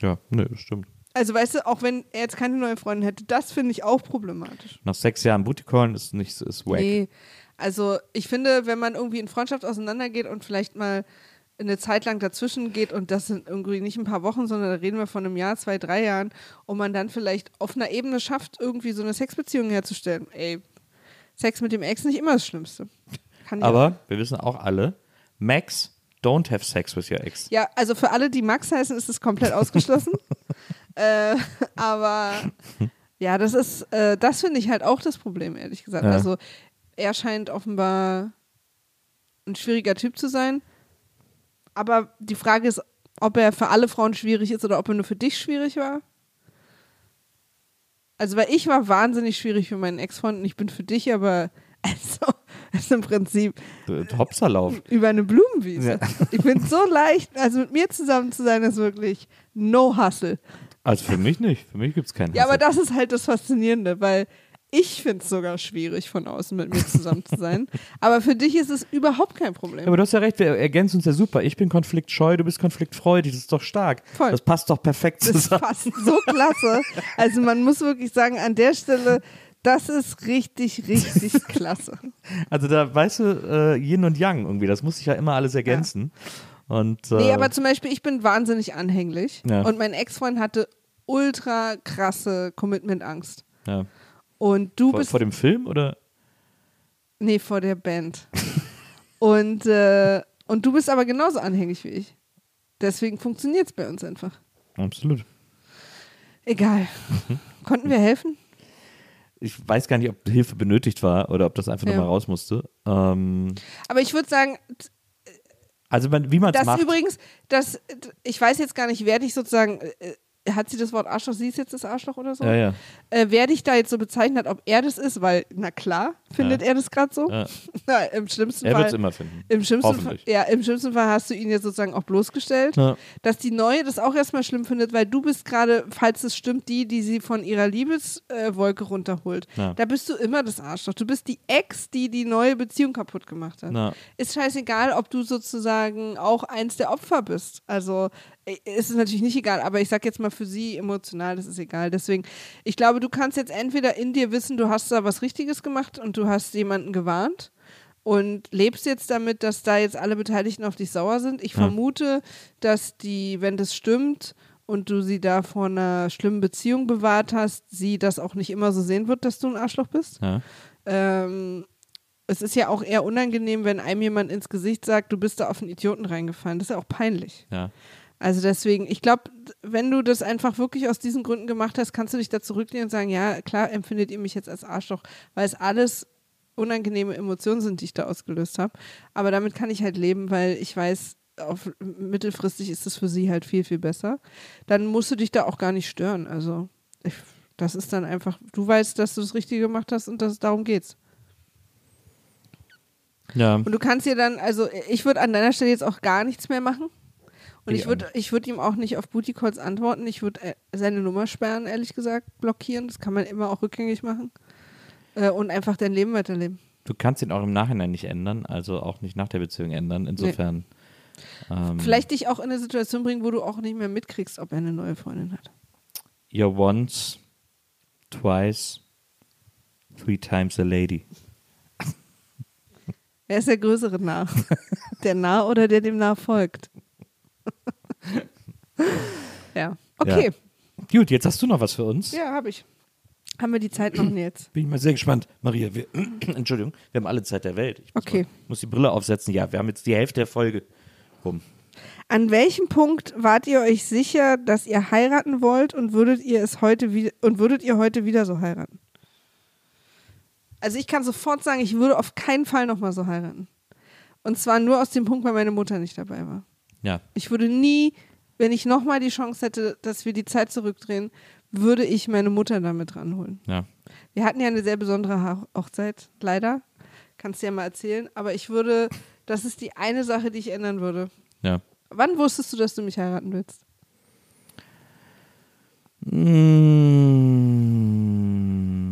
Ja, das stimmt. Also weißt du, auch wenn er jetzt keine neue Freundin hätte, das finde ich auch problematisch. Nach sechs Jahren Booty Callen ist nicht ist wack. Nee, also ich finde, wenn man irgendwie in Freundschaft auseinandergeht und vielleicht mal eine Zeit lang dazwischen geht und das sind irgendwie nicht ein paar Wochen, sondern da reden wir von einem Jahr, zwei, drei Jahren und man dann vielleicht auf einer Ebene schafft, irgendwie so eine Sexbeziehung herzustellen. Ey, Sex mit dem Ex nicht immer das Schlimmste. Kann ja- Aber wir wissen auch alle, Max, don't have sex with your ex. Ja, also für alle, die Max heißen, ist es komplett ausgeschlossen. äh, aber ja, das ist, äh, das finde ich halt auch das Problem, ehrlich gesagt. Ja. Also er scheint offenbar ein schwieriger Typ zu sein. Aber die Frage ist, ob er für alle Frauen schwierig ist oder ob er nur für dich schwierig war. Also, weil ich war wahnsinnig schwierig für meinen Ex-Freund und ich bin für dich aber, also, ist im Prinzip Hopserlauf. über eine Blumenwiese. Ja. Ich bin so leicht, also mit mir zusammen zu sein, ist wirklich no hustle. Also für mich nicht. Für mich gibt es keinen. Ja, aber das ist halt das Faszinierende, weil ich finde es sogar schwierig, von außen mit mir zusammen zu sein. Aber für dich ist es überhaupt kein Problem. Aber du hast ja recht, wir ergänzen uns ja super. Ich bin konfliktscheu, du bist konfliktfreudig. Das ist doch stark. Voll. Das passt doch perfekt Das zusammen. passt so klasse. Also man muss wirklich sagen, an der Stelle, das ist richtig, richtig klasse. Also da, weißt du, äh, Yin und Yang irgendwie, das muss sich ja immer alles ergänzen. Und, äh, Nee, aber zum Beispiel, ich bin wahnsinnig anhänglich Ja. und mein Ex-Freund hatte ultra krasse Commitment-Angst. ja. Und du vor, bist vor dem Film oder? Nee, vor der Band. und, äh, und du bist aber genauso anhängig wie ich. Deswegen funktioniert es bei uns einfach. Absolut. Egal. Konnten wir helfen? Ich weiß gar nicht, ob Hilfe benötigt war oder ob das einfach Ja. nur mal raus musste. Ähm, Aber ich würde sagen, also man, wie man es das macht. übrigens, das, ich weiß jetzt gar nicht, wer dich sozusagen, äh, hat sie das Wort Arschloch, sie ist jetzt das Arschloch oder so? ja, ja. Äh, wer dich da jetzt so bezeichnet hat, ob er das ist, weil, na klar, findet er das gerade so. Ja. Na, Im schlimmsten Er wird Fall. es immer finden. Im schlimmsten, Fall, ja, Im schlimmsten Fall hast du ihn jetzt sozusagen auch bloßgestellt. Ja. Dass die Neue das auch erstmal schlimm findet, weil du bist gerade, falls es stimmt, die, die sie von ihrer Liebeswolke runterholt. Ja. Da bist du immer das Arschloch. Du bist die Ex, die die neue Beziehung kaputt gemacht hat. Ist scheißegal, ob du sozusagen auch eins der Opfer bist. Also äh, ist es natürlich nicht egal, aber ich sag jetzt mal für sie emotional, das ist egal. Deswegen, ich glaube, du kannst jetzt entweder in dir wissen, du hast da was Richtiges gemacht und du hast jemanden gewarnt und lebst jetzt damit, dass da jetzt alle Beteiligten auf dich sauer sind. Ich Ja. vermute, dass die, wenn das stimmt und du sie da vor einer schlimmen Beziehung bewahrt hast, sie das auch nicht immer so sehen wird, dass du ein Arschloch bist. Ja. Ähm, es ist ja auch eher unangenehm, wenn einem jemand ins Gesicht sagt, du bist da auf einen Idioten reingefallen. Das ist ja auch peinlich. Ja. Also deswegen, ich glaube, wenn du das einfach wirklich aus diesen Gründen gemacht hast, kannst du dich da zurücklehnen und sagen, ja, klar empfindet ihr mich jetzt als Arschloch, weil es alles unangenehme Emotionen sind, die ich da ausgelöst habe. Aber damit kann ich halt leben, weil ich weiß, auf mittelfristig ist es für sie halt viel, viel besser. Dann musst du dich da auch gar nicht stören. Also ich, Das ist dann einfach, du weißt, dass du das Richtige gemacht hast und dass darum geht's. Ja. Und du kannst dir dann, also ich würde an deiner Stelle jetzt auch gar nichts mehr machen. Und Ich würde ich würd ihm auch nicht auf Booty Calls antworten. Ich würde äh, seine Nummer sperren, ehrlich gesagt, blockieren. Das kann man immer auch rückgängig machen. Äh, und einfach dein Leben weiterleben. Du kannst ihn auch im Nachhinein nicht ändern, also auch nicht nach der Beziehung ändern. Insofern. Ähm, Vielleicht dich auch in eine Situation bringen, wo du auch nicht mehr mitkriegst, ob er eine neue Freundin hat. You're once, twice, three times a lady. Wer ist der größere Narr? der Narr oder der dem Narr folgt? ja. Okay. Gut, jetzt hast du noch was für uns. Ja, habe ich. Haben wir die Zeit noch jetzt? Bin ich mal sehr gespannt. Maria, wir, Entschuldigung, wir haben alle Zeit der Welt. Ich muss, Okay. mal, muss die Brille aufsetzen. Ja, wir haben jetzt die Hälfte der Folge rum. An welchem Punkt wart ihr euch sicher, dass ihr heiraten wollt und würdet ihr es heute wieder und würdet ihr heute wieder so heiraten? Also ich kann sofort sagen, ich würde auf keinen Fall nochmal so heiraten. Und zwar nur aus dem Punkt, weil meine Mutter nicht dabei war. Ja, Ich würde nie, wenn ich nochmal die Chance hätte, dass wir die Zeit zurückdrehen, würde ich meine Mutter damit ranholen. ja. Wir hatten ja eine sehr besondere Ha- Hochzeit, leider. Kannst du ja mal erzählen. Aber ich würde, das ist die eine Sache, die ich ändern würde. Ja. Wann wusstest du, dass du mich heiraten willst?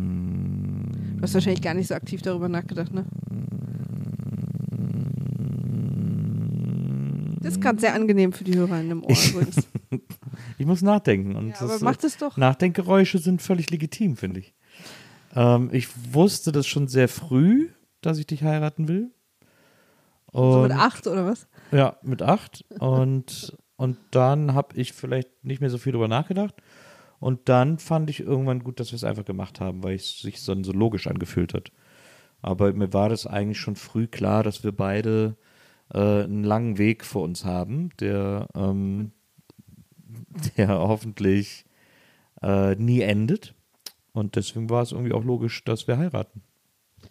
Mm, Du hast wahrscheinlich gar nicht so aktiv darüber nachgedacht, ne? Das ist gerade sehr angenehm für die Hörer in dem Ohr übrigens. Ich muss nachdenken. Und Ja, aber das, mach das doch. Nachdenkgeräusche sind völlig legitim, finde ich. Ähm, ich wusste das schon sehr früh, dass ich dich heiraten will. So mit Und- acht oder was? Ja, mit acht. Und, und dann habe ich vielleicht nicht mehr so viel drüber nachgedacht. Und dann fand ich irgendwann gut, dass wir es einfach gemacht haben, weil es sich so, so logisch angefühlt hat. Aber mir war das eigentlich schon früh klar, dass wir beide äh, einen langen Weg vor uns haben, der, ähm, der hoffentlich äh, nie endet. Und deswegen war es irgendwie auch logisch, dass wir heiraten.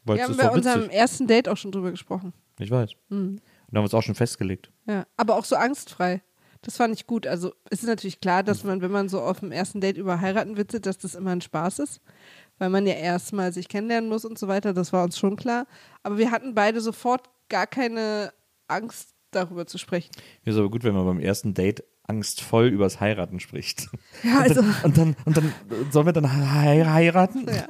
Weil Wir haben bei unserem ersten Date auch schon drüber gesprochen. Ich weiß. Und haben wir uns auch schon festgelegt. Ja, aber auch so angstfrei. Das fand ich gut. Also es ist natürlich klar, dass man, wenn man so auf dem ersten Date über heiraten witzelt, dass das immer ein Spaß ist, weil man ja erstmal sich kennenlernen muss und so weiter. Das war uns schon klar. Aber wir hatten beide sofort gar keine Angst, darüber zu sprechen. Ist aber gut, wenn man beim ersten Date angstvoll übers Heiraten spricht. Ja, also. Und dann, und dann sollen wir dann hei- heiraten? Ja.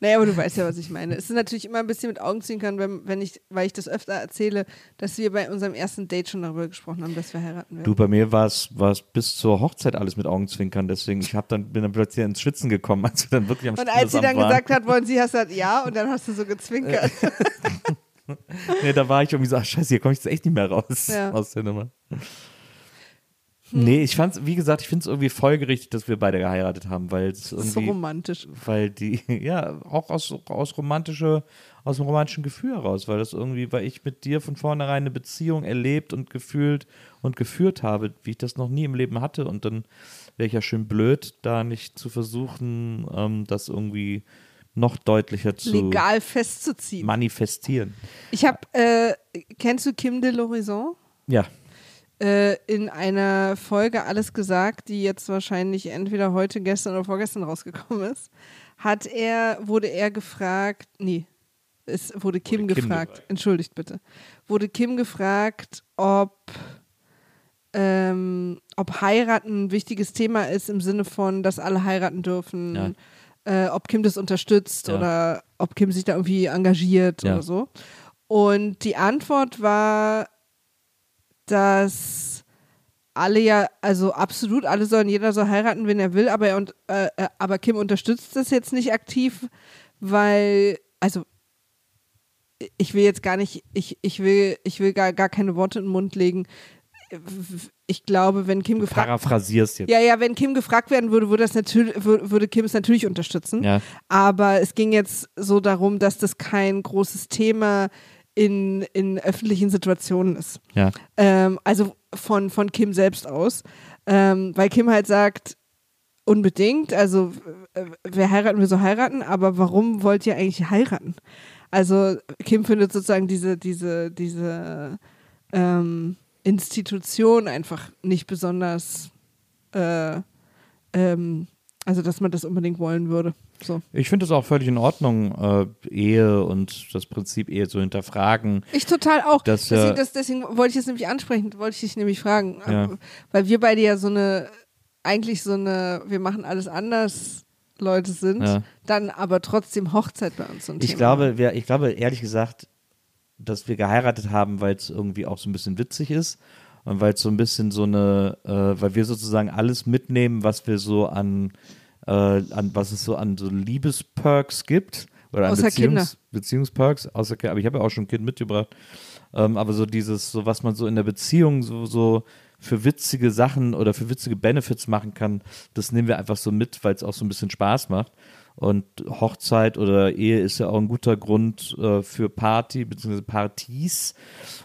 Naja, aber du weißt ja, was ich meine. Es ist natürlich immer ein bisschen mit Augenzwinkern, wenn, wenn ich, weil ich das öfter erzähle, dass wir bei unserem ersten Date schon darüber gesprochen haben, dass wir heiraten werden. Du, bei mir war es bis zur Hochzeit alles mit Augenzwinkern, deswegen ich hab dann, bin dann plötzlich ins Schwitzen gekommen, als wir dann wirklich am und als sie dann waren. gesagt hat, wollen Sie, hast du gesagt, ja, und dann hast du so gezwinkert. Nee, da war ich irgendwie so, ach scheiße, hier komme ich jetzt echt nicht mehr raus Ja. aus der Nummer. Nee, ich fand's, wie gesagt, ich finde es irgendwie folgerichtig, dass wir beide geheiratet haben, weil es ist so irgendwie, romantisch. weil die, ja, auch aus, aus romantische, aus dem romantischen Gefühl heraus, weil das irgendwie, weil ich mit dir von vornherein eine Beziehung erlebt und gefühlt und geführt habe, wie ich das noch nie im Leben hatte und dann wäre ich ja schön blöd, da nicht zu versuchen, ähm, das irgendwie noch deutlicher zu Legal festzuziehen. manifestieren. Ich habe, äh, kennst du Kim de l'Horizon? Ja, Äh, in einer Folge Alles gesagt, die jetzt wahrscheinlich entweder heute, gestern oder vorgestern rausgekommen ist, hat er, wurde er gefragt, nee, es wurde Kim Wurde Kim gefragt, dabei. entschuldigt bitte, wurde Kim gefragt, ob, ähm, ob heiraten ein wichtiges Thema ist im Sinne von, dass alle heiraten dürfen, äh, ob Kim das unterstützt Ja. oder ob Kim sich da irgendwie engagiert Ja. oder so. Und die Antwort war, dass alle ja, also absolut, alle sollen, jeder soll heiraten, wenn er will, aber, er und, äh, äh, aber Kim unterstützt das jetzt nicht aktiv, weil, also ich will jetzt gar nicht, ich, ich will, ich will gar, gar keine Worte in den Mund legen. Ich glaube, wenn Kim gefragt paraphrasierst jetzt. ja, ja, wenn Kim gefragt werden würde, würde, das natürlich, wür- würde Kim es natürlich unterstützen. Ja. Aber es ging jetzt so darum, dass das kein großes Thema in, in öffentlichen Situationen ist. Ja. Ähm, also von, von Kim selbst aus. Ähm, weil Kim halt sagt, unbedingt, also äh, wer heiraten will, so heiraten, aber warum wollt ihr eigentlich heiraten? Also Kim findet sozusagen diese, diese, diese ähm, Institution einfach nicht besonders äh, ähm, Also, dass man das unbedingt wollen würde. So. Ich finde es auch völlig in Ordnung, äh, Ehe und das Prinzip Ehe zu hinterfragen. Ich total auch. Das, deswegen, äh, das, deswegen wollte ich es nämlich ansprechen, wollte ich dich nämlich fragen. Ja. Weil wir beide ja so eine, eigentlich so eine, wir machen alles anders Leute sind, Ja. dann aber trotzdem Hochzeit bei uns so ein Ich Thema. glaube, wir, ich glaube ehrlich gesagt, dass wir geheiratet haben, weil es irgendwie auch so ein bisschen witzig ist und weil es so ein bisschen so eine, äh, weil wir sozusagen alles mitnehmen, was wir so an, äh, an was es so an so Liebesperks gibt oder an Außer Beziehungs, Beziehungsperks, außer aber ich habe ja auch schon ein Kind mitgebracht, ähm, aber so dieses, so was man so in der Beziehung so, so für witzige Sachen oder für witzige Benefits machen kann, das nehmen wir einfach so mit, weil es auch so ein bisschen Spaß macht. Und Hochzeit oder Ehe ist ja auch ein guter Grund äh, für Party bzw. Partys.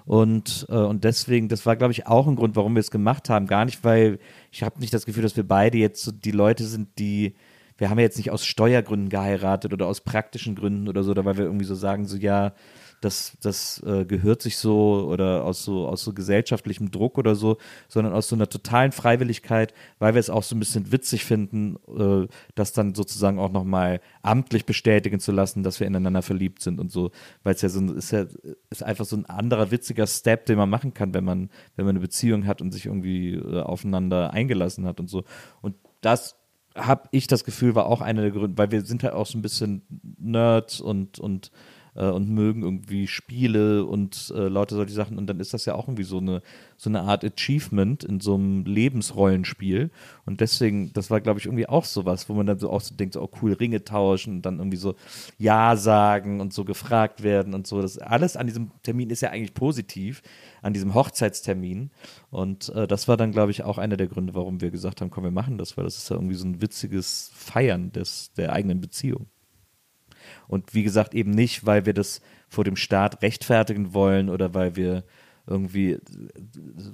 Und, äh, und deswegen, das war, glaube ich, auch ein Grund, warum wir es gemacht haben. Gar nicht, weil ich habe nicht das Gefühl, dass wir beide jetzt so die Leute sind, die, wir haben ja jetzt nicht aus Steuergründen geheiratet oder aus praktischen Gründen oder so, oder weil wir irgendwie so sagen, so ja, das, das äh, gehört sich so oder aus so, aus so gesellschaftlichem Druck oder so, sondern aus so einer totalen Freiwilligkeit, weil wir es auch so ein bisschen witzig finden, äh, das dann sozusagen auch nochmal amtlich bestätigen zu lassen, dass wir ineinander verliebt sind und so, weil es ja so ein, ist ja ist einfach so ein anderer witziger Step, den man machen kann, wenn man, wenn man eine Beziehung hat und sich irgendwie äh, aufeinander eingelassen hat und so. Und das habe ich das Gefühl, war auch einer der Gründe, weil wir sind halt auch so ein bisschen Nerds und, und äh, und mögen irgendwie Spiele und äh, lauter solche Sachen. Und dann ist das ja auch irgendwie so eine, so eine Art Achievement in so einem Lebensrollenspiel. Und deswegen, das war, glaube ich, irgendwie auch sowas, wo man dann so auch so denkt, so, oh cool, Ringe tauschen und dann irgendwie so Ja sagen und so gefragt werden und so. Das alles an diesem Termin ist ja eigentlich positiv, an diesem Hochzeitstermin. Und äh, das war dann, glaube ich, auch einer der Gründe, warum wir gesagt haben, komm, wir machen das, weil das ist ja irgendwie so ein witziges Feiern des, der eigenen Beziehung. Und wie gesagt, eben nicht, weil wir das vor dem Staat rechtfertigen wollen oder weil wir irgendwie äh,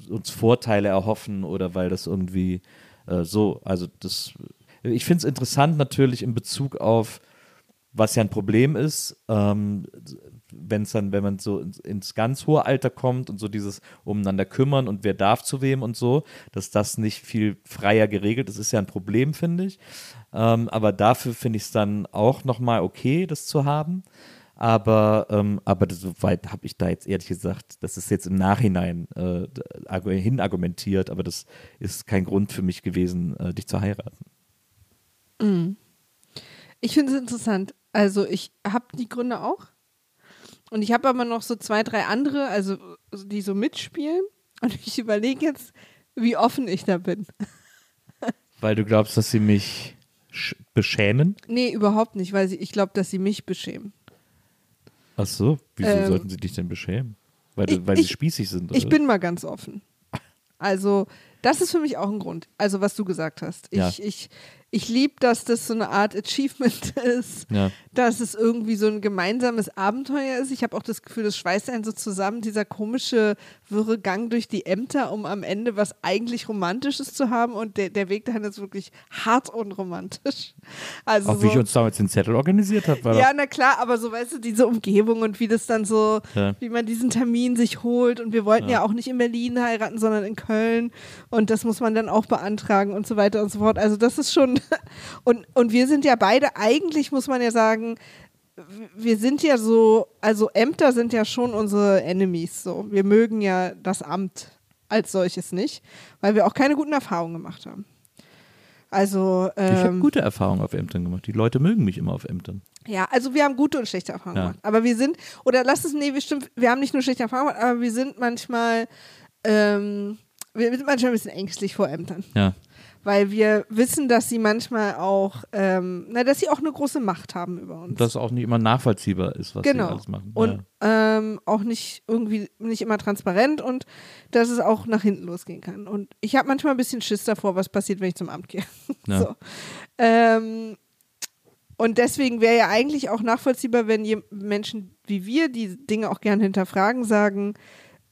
uns Vorteile erhoffen oder weil das irgendwie äh, so, also das, ich finde es interessant natürlich in Bezug auf, was ja ein Problem ist, ähm, wenn es dann, wenn man so ins, ins ganz hohe Alter kommt und so dieses umeinander kümmern und wer darf zu wem und so, dass das nicht viel freier geregelt ist, ist ja ein Problem, finde ich. Ähm, aber dafür finde ich es dann auch nochmal okay, das zu haben. Aber, ähm, aber das- so weit habe ich da jetzt ehrlich gesagt, das ist jetzt im Nachhinein äh, argu- hinargumentiert, aber das ist kein Grund für mich gewesen, äh, dich zu heiraten. Ich finde es interessant. Also ich habe die Gründe auch. Und ich habe aber noch so zwei, drei andere, also die so mitspielen. Und ich überlege jetzt, wie offen ich da bin. Weil du glaubst, dass sie mich sch- beschämen? Nee, überhaupt nicht, weil sie, ich glaube, dass sie mich beschämen. Ach so, wieso Ähm, sollten sie dich denn beschämen? Weil, ich- weil sie ich- spießig sind, oder? Ich bin mal ganz offen. Also, das ist für mich auch ein Grund. Also, was du gesagt hast. Ich, Ja. ich, ich liebe, dass das so eine Art Achievement ist, Ja. dass es irgendwie so ein gemeinsames Abenteuer ist. Ich habe auch das Gefühl, das schweißt einen so zusammen, dieser komische, wirre Gang durch die Ämter, um am Ende was eigentlich Romantisches zu haben. Und der, der Weg dahin ist wirklich hart unromantisch. Also Auch wie so, ich uns damals den Zettel organisiert habe, ja, na klar, aber so, weißt du, diese Umgebung und wie das dann so, Ja. wie man diesen Termin sich holt. Und wir wollten ja. auch nicht in Berlin heiraten, sondern in Köln. Und das muss man dann auch beantragen und so weiter und so fort. Also das ist schon, und, und wir sind ja beide, eigentlich muss man ja sagen, wir sind ja so, also Ämter sind ja schon unsere Enemies so. Wir mögen ja das Amt als solches nicht, weil wir auch keine guten Erfahrungen gemacht haben. Also, Ich habe ähm, gute Erfahrungen auf Ämtern gemacht. Die Leute mögen mich immer auf Ämtern. ja, also wir haben gute und schlechte Erfahrungen Ja. gemacht. Aber wir sind, oder lass es, nee, wir stimmt, wir haben nicht nur schlechte Erfahrungen gemacht, aber wir sind manchmal, ähm, wir sind manchmal ein bisschen ängstlich vor Ämtern. Ja. Weil wir wissen, dass sie manchmal auch, ähm, na, dass sie auch eine große Macht haben über uns. Und das auch nicht immer nachvollziehbar ist, was sie genau. alles machen. Und ähm, auch nicht irgendwie nicht immer transparent und dass es auch nach hinten losgehen kann. Und ich habe manchmal ein bisschen Schiss davor, was passiert, wenn ich zum Amt gehe. Ja. so. ähm, und deswegen wäre ja eigentlich auch nachvollziehbar, wenn Menschen wie wir, die Dinge auch gerne hinterfragen, sagen,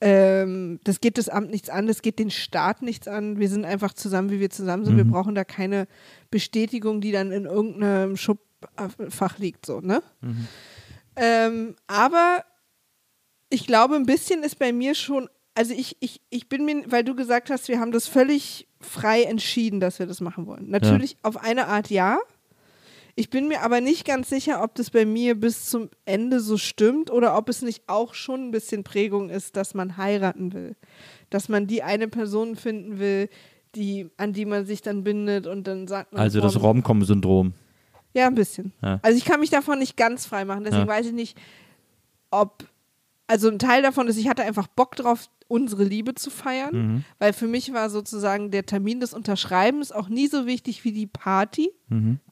ähm, das geht das Amt nichts an, das geht den Staat nichts an. Wir sind einfach zusammen, wie wir zusammen sind. Wir brauchen da keine Bestätigung, die dann in irgendeinem Schubfach liegt, so, ne? Ähm, aber ich glaube, ein bisschen ist bei mir schon, also ich, ich, ich bin mir, weil du gesagt hast, wir haben das völlig frei entschieden, dass wir das machen wollen. Natürlich auf eine Art ja. Ich bin mir aber nicht ganz sicher, ob das bei mir bis zum Ende so stimmt oder ob es nicht auch schon ein bisschen Prägung ist, dass man heiraten will. Dass man die eine Person finden will, die, an die man sich dann bindet und dann sagt man. Also das komm. Rom-Com-Syndrom. Ja, ein bisschen. Ja. Also ich kann mich davon nicht ganz frei machen. Deswegen Ja. weiß ich nicht, ob. Also ein Teil davon ist, ich hatte einfach Bock drauf, unsere Liebe zu feiern, Mhm. weil für mich war sozusagen der Termin des Unterschreibens auch nie so wichtig wie die Party,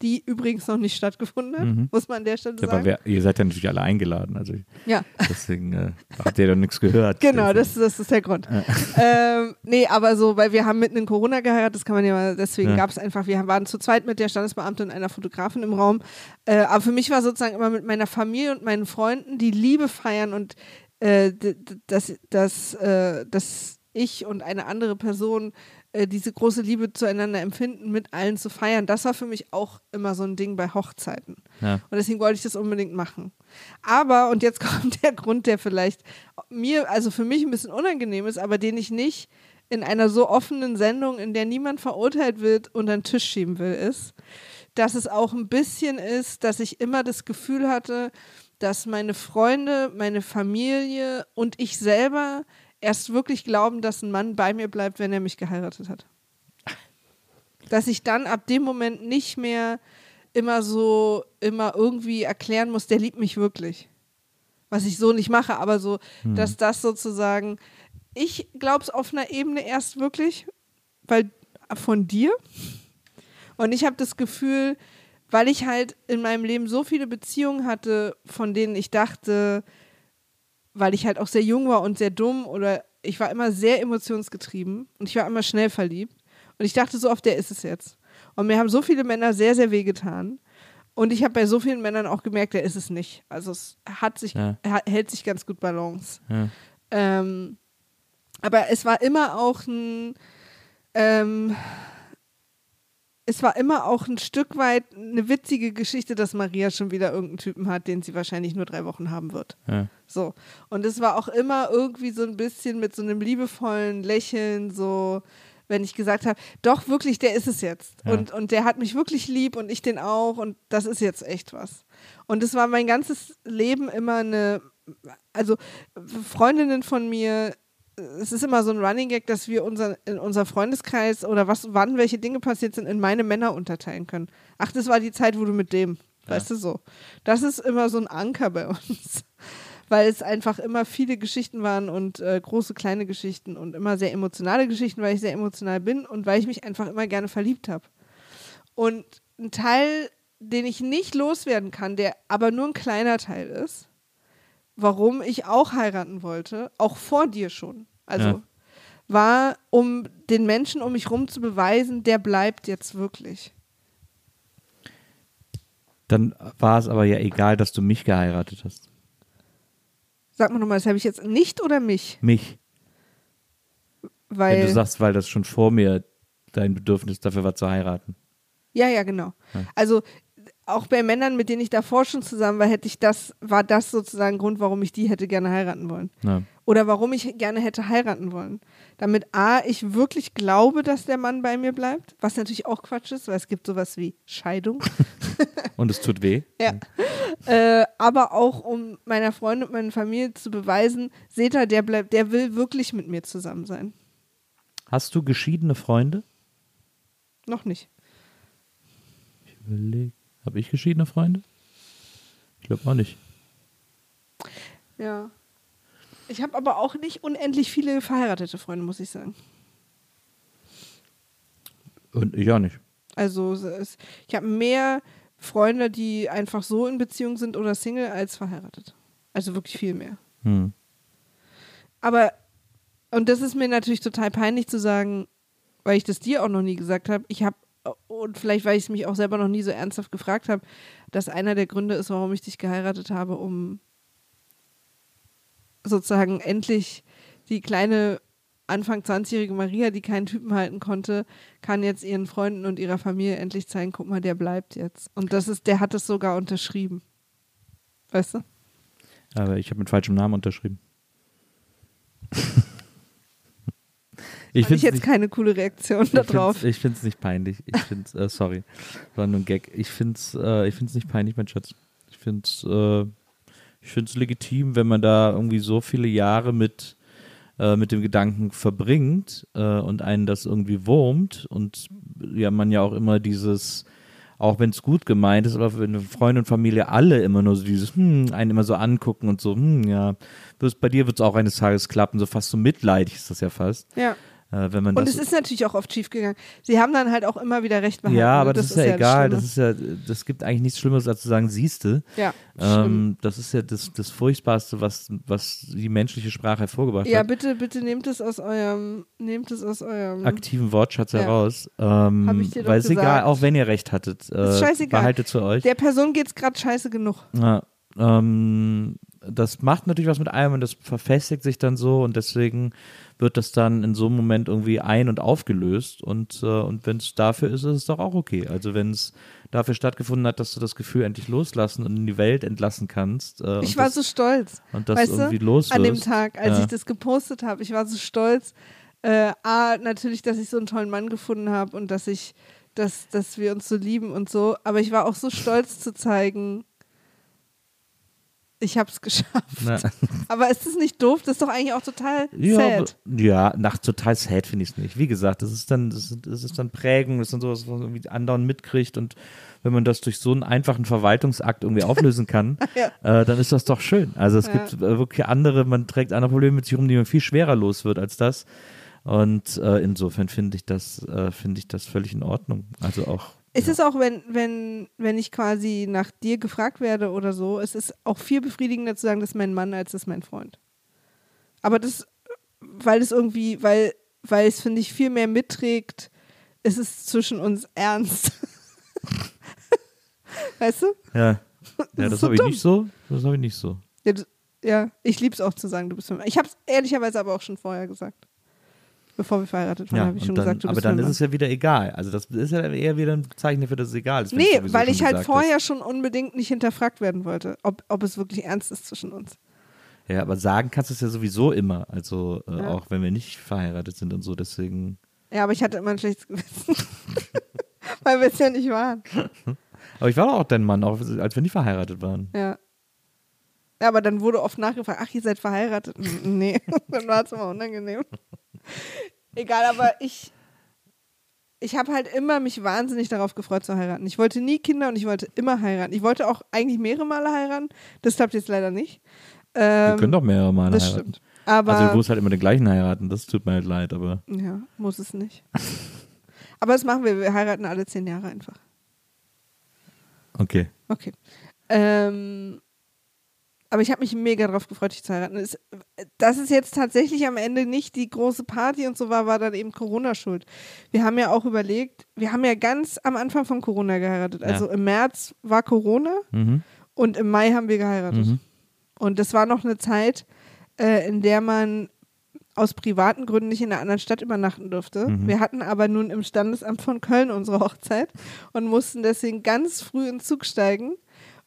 die übrigens noch nicht stattgefunden hat, muss man an der Stelle Mhm. Ja, sagen. wer, ihr seid ja natürlich alle eingeladen, also ja. deswegen äh, habt ihr doch nichts gehört. Genau, das, das ist der Grund. ähm, nee, aber so, weil wir haben mitten in Corona geheiratet, das kann man ja mal, deswegen Ja. gab es einfach, wir waren zu zweit mit der Standesbeamtin und einer Fotografin im Raum. Äh, aber für mich war sozusagen immer mit meiner Familie und meinen Freunden die Liebe feiern und äh, dass, dass, äh, dass ich und eine andere Person äh, diese große Liebe zueinander empfinden, mit allen zu feiern, das war für mich auch immer so ein Ding bei Hochzeiten. Ja. Und deswegen wollte ich das unbedingt machen. Aber, und jetzt kommt der Grund, der vielleicht mir, also für mich ein bisschen unangenehm ist, aber den ich nicht in einer so offenen Sendung, in der niemand verurteilt wird, unter den Tisch schieben will, ist, dass es auch ein bisschen ist, dass ich immer das Gefühl hatte, dass meine Freunde, meine Familie und ich selber erst wirklich glauben, dass ein Mann bei mir bleibt, wenn er mich geheiratet hat. Dass ich dann ab dem Moment nicht mehr immer so, immer irgendwie erklären muss, der liebt mich wirklich. Was ich so nicht mache, aber so, dass das sozusagen, ich glaube es auf einer Ebene erst wirklich, weil von dir. Und ich habe das Gefühl, weil ich halt in meinem Leben so viele Beziehungen hatte, von denen ich dachte, weil ich halt auch sehr jung war und sehr dumm oder ich war immer sehr emotionsgetrieben und ich war immer schnell verliebt. Und ich dachte, so oft der ist es jetzt. Und mir haben so viele Männer sehr, sehr wehgetan. Und ich habe bei so vielen Männern auch gemerkt, der ist es nicht. Also es hat sich, Ja. hält sich ganz gut Balance. Ja. Ähm, aber es war immer auch ein, ähm, es war immer auch ein Stück weit eine witzige Geschichte, dass Maria schon wieder irgendeinen Typen hat, den sie wahrscheinlich nur drei Wochen haben wird. Ja. So. Und es war auch immer irgendwie so ein bisschen mit so einem liebevollen Lächeln, so, wenn ich gesagt habe, doch wirklich, der ist es jetzt. Ja. Und, und der hat mich wirklich lieb und ich den auch und das ist jetzt echt was. Und es war mein ganzes Leben immer eine, also Freundinnen von mir, es ist immer so ein Running Gag, dass wir unser, in unser Freundeskreis oder was, wann welche Dinge passiert sind, in meine Männer unterteilen können. Ach, das war die Zeit, wo du mit dem, weißt du so. Das ist immer so ein Anker bei uns. Weil es einfach immer viele Geschichten waren und äh, große, kleine Geschichten und immer sehr emotionale Geschichten, weil ich sehr emotional bin und weil ich mich einfach immer gerne verliebt habe. Und ein Teil, den ich nicht loswerden kann, der aber nur ein kleiner Teil ist, warum ich auch heiraten wollte, auch vor dir schon. Also Ja. war, um den Menschen um mich rum zu beweisen, der bleibt jetzt wirklich. Dann war es aber ja egal, dass du mich geheiratet hast. Sag mal nochmal, das habe ich jetzt nicht oder mich? Mich. Weil, Wenn du sagst, weil das schon vor mir dein Bedürfnis dafür war zu heiraten. ja, ja, genau. Ja. Also auch bei Männern, mit denen ich davor schon zusammen war, hätte ich das, war das sozusagen Grund, warum ich die hätte gerne heiraten wollen. Ja. Oder warum ich gerne hätte heiraten wollen. Damit A, ich wirklich glaube, dass der Mann bei mir bleibt, was natürlich auch Quatsch ist, weil es gibt sowas wie Scheidung. Und es tut weh. Ja. äh, aber auch um meiner Freundin und meiner Familie zu beweisen, seht ihr, der bleibt, der will wirklich mit mir zusammen sein. Hast du geschiedene Freunde? Noch nicht. Ich überlege. Habe ich geschiedene Freunde? Ich glaube auch nicht. Ja. Ich habe aber auch nicht unendlich viele verheiratete Freunde, muss ich sagen. Und ich auch nicht. Also es ich habe mehr Freunde, die einfach so in Beziehung sind oder Single als verheiratet. Also wirklich viel mehr. Hm. Aber, und das ist mir natürlich total peinlich zu sagen, weil ich das dir auch noch nie gesagt habe. Ich habe, und vielleicht, weil ich es mich auch selber noch nie so ernsthaft gefragt habe, dass einer der Gründe ist, warum ich dich geheiratet habe, um sozusagen endlich die kleine Anfang 20-jährige Maria, die keinen Typen halten konnte, kann jetzt ihren Freunden und ihrer Familie endlich zeigen, guck mal, der bleibt jetzt. Und das ist, der hat es sogar unterschrieben. Weißt du? Aber ich habe mit falschem Namen unterschrieben. Ich finde ich jetzt keine coole Reaktion darauf. Ich finde es nicht peinlich. Ich finde es, äh, sorry, war nur ein Gag. Ich finde es äh, ich find's nicht peinlich, mein Schatz. Ich finde es äh, ich find's legitim, wenn man da irgendwie so viele Jahre mit, äh, mit dem Gedanken verbringt äh, und einen das irgendwie wurmt und ja, man ja auch immer dieses, auch wenn es gut gemeint ist, aber wenn Freunde und Familie alle immer nur so dieses, hm, einen immer so angucken und so, hm, ja, bei dir wird es auch eines Tages klappen, so fast so mitleidig ist das ja fast. Ja. Äh, wenn man Und das es ist natürlich auch oft schief gegangen. Sie haben dann halt auch immer wieder recht behalten. Ja, ne? aber das, ist ja egal. Das Schlimme. ist ja, das gibt eigentlich nichts Schlimmeres, als zu sagen, siehste. ja. Ähm, das ist ja das, das Furchtbarste, was, was die menschliche Sprache hervorgebracht Ja, hat. bitte, bitte nehmt es aus eurem, nehmt es aus eurem. Aktiven Wortschatz Ja. heraus. Ähm, Hab ich dir doch weil es egal, auch wenn ihr recht hattet. Äh, Ist scheißegal. Behaltet zu euch. Der Person geht's gerade scheiße genug. Ja, ähm, das macht natürlich was mit einem und das verfestigt sich dann so und deswegen wird das dann in so einem Moment irgendwie ein- und aufgelöst und, äh, und wenn es dafür ist, ist es doch auch okay. Also wenn es dafür stattgefunden hat, dass du das Gefühl endlich loslassen und in die Welt entlassen kannst. Äh, Ich war das, so stolz. und das weißt irgendwie los an dem. Tag, als Ja. ich das gepostet habe. Ich war so stolz. Äh, A, natürlich, dass ich so einen tollen Mann gefunden habe und dass ich, dass, dass wir uns so lieben und so. Aber ich war auch so stolz zu zeigen, ich habe es geschafft. Na, Aber ist das nicht doof? Das ist doch eigentlich auch total ja, sad. ja, nach total sad finde ich es nicht. Wie gesagt, das ist dann, das ist, das ist dann Prägung, das ist dann sowas, was man irgendwie andauernd mitkriegt und wenn man das durch so einen einfachen Verwaltungsakt irgendwie auflösen kann, äh, dann ist das doch schön. Also es Ja. gibt äh, wirklich andere, man trägt andere Probleme mit sich rum, die man viel schwerer los wird als das. Und äh, insofern finde ich das, äh, finde ich das völlig in Ordnung. Also auch. Ist es auch, wenn, wenn, wenn ich quasi nach dir gefragt werde oder so, es ist auch viel befriedigender zu sagen, das ist mein Mann, als das ist mein Freund. Aber das, weil es irgendwie, weil, weil es, finde ich, viel mehr mitträgt, ist es zwischen uns ernst. weißt du? Ja, Das ja das so habe ich nicht so. Das habe ich nicht so. Ja, du- ja ich liebe es auch zu sagen, du bist mein Mann. Ich habe es ehrlicherweise aber auch schon vorher gesagt. Bevor wir verheiratet waren, Ja, habe ich schon dann, gesagt, du aber bist dann mein ist es ja wieder egal. Also das ist ja eher wieder ein Zeichen dafür, dass es egal ist. Nee, weil ich halt vorher ist. schon unbedingt nicht hinterfragt werden wollte, ob, ob es wirklich ernst ist zwischen uns. Ja, aber sagen kannst du es ja sowieso immer. Also äh, Ja. auch wenn wir nicht verheiratet sind und so. Deswegen. Ja, aber ich hatte immer ein schlechtes Gewissen. weil wir es ja nicht waren. Aber ich war doch auch dein Mann, auch als wir nicht verheiratet waren. Ja. Ja, aber dann wurde oft nachgefragt, ach, ihr seid verheiratet. Nee, dann war es immer unangenehm. Egal, aber ich, ich habe halt immer mich wahnsinnig darauf gefreut zu heiraten. Ich wollte nie Kinder und ich wollte immer heiraten. Ich wollte auch eigentlich mehrere Male heiraten. Das klappt jetzt leider nicht. wir Ähm, können doch mehrere Male das heiraten. stimmt. Aber Also du musst halt immer den gleichen heiraten, das tut mir halt leid, aber ja, muss es nicht. aber das machen wir. Wir heiraten alle zehn Jahre einfach. okay. Okay. Ähm, aber ich habe mich mega drauf gefreut, dich zu heiraten. Es, dass es jetzt tatsächlich am Ende nicht die große Party und so war, war dann eben Corona schuld. Wir haben ja auch überlegt, wir haben ja ganz am Anfang von Corona geheiratet. Also im März war Corona Mhm. und im Mai haben wir geheiratet. Mhm. Und das war noch eine Zeit, äh, in der man aus privaten Gründen nicht in einer anderen Stadt übernachten durfte. Mhm. Wir hatten aber nun im Standesamt von Köln unsere Hochzeit und mussten deswegen ganz früh in den Zug steigen.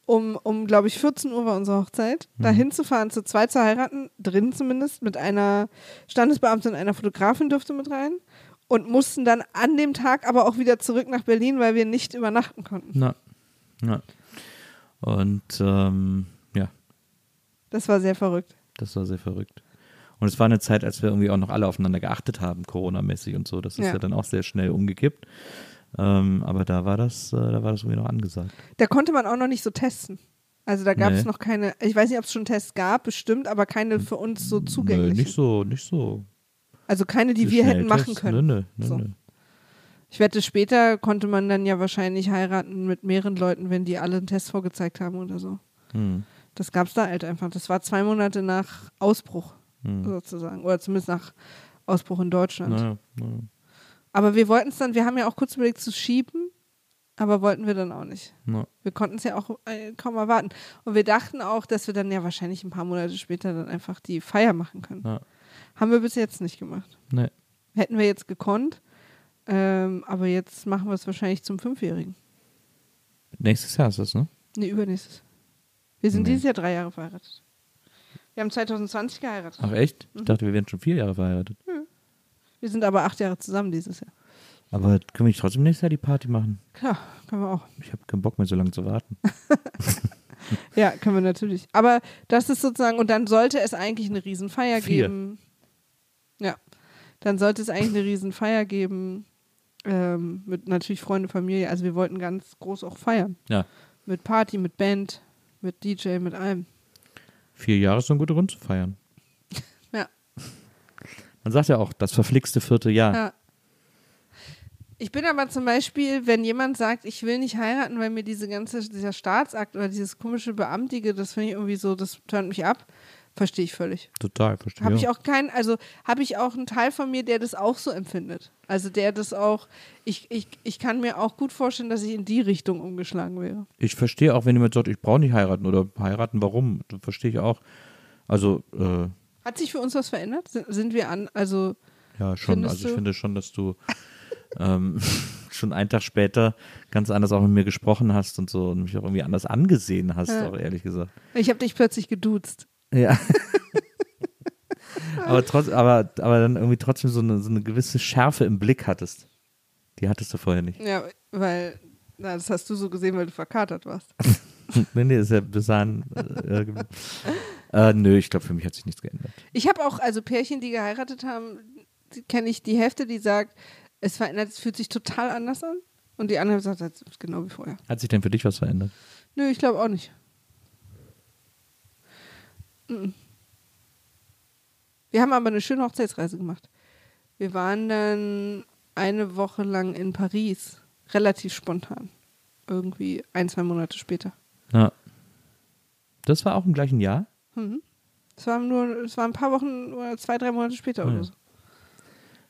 Um, um glaube ich, 14 Uhr war unsere Hochzeit, Mhm. da hinzufahren, zu zweit zu heiraten, drin zumindest, mit einer Standesbeamtin und einer Fotografin durfte mit rein und mussten dann an dem Tag aber auch wieder zurück nach Berlin, weil wir nicht übernachten konnten. Na. Na. Und ähm, ja, Das war sehr verrückt. das war sehr verrückt. Und es war eine Zeit, als wir irgendwie auch noch alle aufeinander geachtet haben, Corona-mäßig und so. Das ist Ja. ja, dann auch sehr schnell umgekippt. Ähm, aber da war das, äh, da war das irgendwie noch angesagt. Da konnte man auch noch nicht so testen. Also da gab es Nee. noch keine, ich weiß nicht, ob es schon Tests gab, bestimmt, aber keine für uns so zugänglich. nicht so, nicht so. Also keine, die wir hätten machen können. Nö, nö, So. Ich wette, später konnte man dann ja wahrscheinlich heiraten mit mehreren Leuten, wenn die alle einen Test vorgezeigt haben oder so. Hm. Das gab es da halt einfach. Das war zwei Monate nach Ausbruch Hm. sozusagen. Oder zumindest nach Ausbruch in Deutschland. Naja, naja. Aber wir wollten es dann, wir haben ja auch kurz überlegt zu schieben, aber wollten wir dann auch nicht. Na. Wir konnten es ja auch äh, kaum erwarten. Und wir dachten auch, dass wir dann ja wahrscheinlich ein paar Monate später dann einfach die Feier machen können. Ja. Haben wir bis jetzt nicht gemacht. Nee. Hätten wir jetzt gekonnt, ähm, aber jetzt machen wir es wahrscheinlich zum Fünfjährigen. Nächstes Jahr ist das, ne? Nee, übernächstes. Wir sind Nee. dieses Jahr drei Jahre verheiratet. Wir haben 2020 geheiratet. Ach echt? Ich Mhm. dachte, wir wären schon vier Jahre verheiratet. Wir Wir sind aber acht Jahre zusammen dieses Jahr. Aber können wir nicht trotzdem nächstes Jahr die Party machen? Klar, können wir auch. Ich habe keinen Bock mehr, so lange zu warten. Ja, können wir natürlich. Aber das ist sozusagen, und dann sollte es eigentlich eine Riesenfeier Vier. geben. Ja. Dann sollte es eigentlich eine Riesenfeier geben. Ähm, mit natürlich Freunde, Familie. Also wir wollten ganz groß auch feiern. Ja. Mit Party, mit Band, mit DJ, mit allem. Vier Jahre ist so ein guter Grund zu feiern. Man sagt ja auch, das verflixte vierte Jahr. Ja. Ich bin aber zum Beispiel, wenn jemand sagt, ich will nicht heiraten, weil mir diese ganze, dieser Staatsakt oder dieses komische Beamtige, das finde ich irgendwie so, das turnt mich ab, verstehe ich völlig. Total, verstehe. Habe ich auch keinen, also habe ich auch einen Teil von mir, der das auch so empfindet. Also der das auch, ich, ich, ich kann mir auch gut vorstellen, dass ich in die Richtung umgeschlagen wäre. Ich verstehe auch, wenn jemand sagt, ich brauche nicht heiraten oder heiraten, warum? Das verstehe ich auch. Also, äh, Hat sich für uns was verändert? Sind, wir an, also ja, schon. Also ich finde schon, dass du ähm, schon einen Tag später ganz anders auch mit mir gesprochen hast und so und mich auch irgendwie anders angesehen hast, Ja. auch ehrlich gesagt. ich habe dich plötzlich geduzt. Ja. aber, trotz, aber, aber dann irgendwie trotzdem so eine, so eine gewisse Schärfe im Blick hattest. Die hattest du vorher nicht. Ja, weil, na, das hast du so gesehen, weil du verkatert warst. nee, nee, ist ja bis dahin. Äh, äh, nö, ich glaube, für mich hat sich nichts geändert. Ich habe auch, also Pärchen, die geheiratet haben, kenne ich die Hälfte, die sagt, es verändert, es fühlt sich total anders an. Und die andere sagt, es ist genau wie vorher. Hat sich denn für dich was verändert? Nö, ich glaube auch nicht. Wir haben aber eine schöne Hochzeitsreise gemacht. Wir waren dann eine Woche lang in Paris, relativ spontan. Irgendwie ein, zwei Monate später. Ja. Das war auch im gleichen Jahr? Es war nur, es war ein paar Wochen oder zwei, drei Monate später ja. oder so.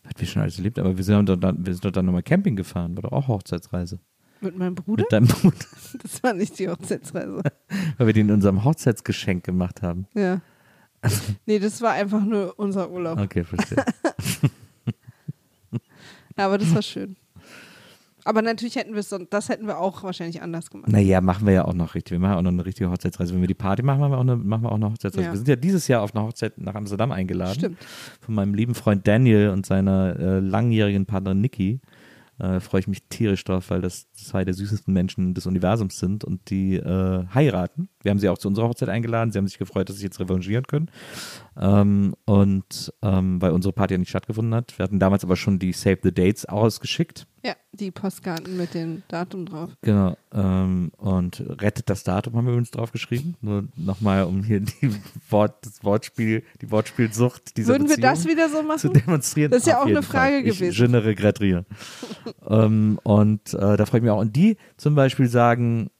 Was wir schon alles erlebt, aber wir sind doch dann, wir sind doch dann nochmal Camping gefahren, war doch auch Hochzeitsreise. Mit meinem Bruder? Mit deinem Bruder, Das war nicht die Hochzeitsreise. weil wir die in unserem Hochzeitsgeschenk gemacht haben. Ja. Nee, das war einfach nur unser Urlaub. Okay, verstehe. Aber das war schön. Aber natürlich hätten wir es, das hätten wir auch wahrscheinlich anders gemacht. naja, machen wir ja auch noch richtig. Wir machen auch noch eine richtige Hochzeitsreise. Wenn wir die Party machen, machen wir auch eine, machen wir auch eine Hochzeitsreise. Ja. Wir sind ja dieses Jahr auf eine Hochzeit nach Amsterdam eingeladen. Stimmt. Von meinem lieben Freund Daniel und seiner äh, langjährigen Partnerin Niki. Äh, freue ich mich tierisch drauf, weil das zwei der süßesten Menschen des Universums sind und die äh, heiraten. Wir haben sie auch zu unserer Hochzeit eingeladen. Sie haben sich gefreut, dass sie jetzt revanchieren können. Ähm, und ähm, weil unsere Party ja nicht stattgefunden hat. Wir hatten damals aber schon die Save the Dates ausgeschickt. Ja, die Postkarten mit dem Datum drauf. Genau. Ähm, und rettet das Datum haben wir übrigens drauf geschrieben. Nur nochmal, um hier die Wort, das Wortspiel, die Wortspielsucht dieser Würden wir Beziehung das wieder so zu machen? demonstrieren. Das ist ja auch eine Frage Fall. ich, gewesen. Je ne regrette rien. ähm, und äh, da freue ich mich auch. Und die zum Beispiel sagen,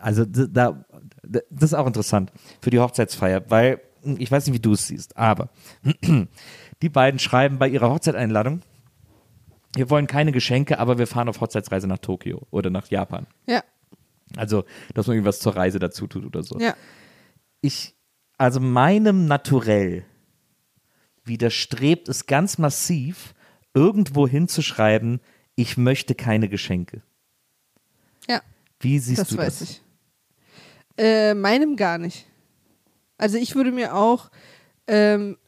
also da, das ist auch interessant für die Hochzeitsfeier, weil hm, ich weiß nicht, wie du es siehst, aber die beiden schreiben bei ihrer Hochzeiteinladung, wir wollen keine Geschenke, aber wir fahren auf Hochzeitsreise nach Tokio oder nach Japan. Ja, Also, dass man irgendwas zur Reise dazu tut oder so. ja. Ich, also meinem Naturell widerstrebt es ganz massiv, irgendwo hinzuschreiben, ich möchte keine Geschenke. Ja, Wie siehst das du weiß das? ich. Äh, meinem gar nicht. Also ich würde mir auch ähm,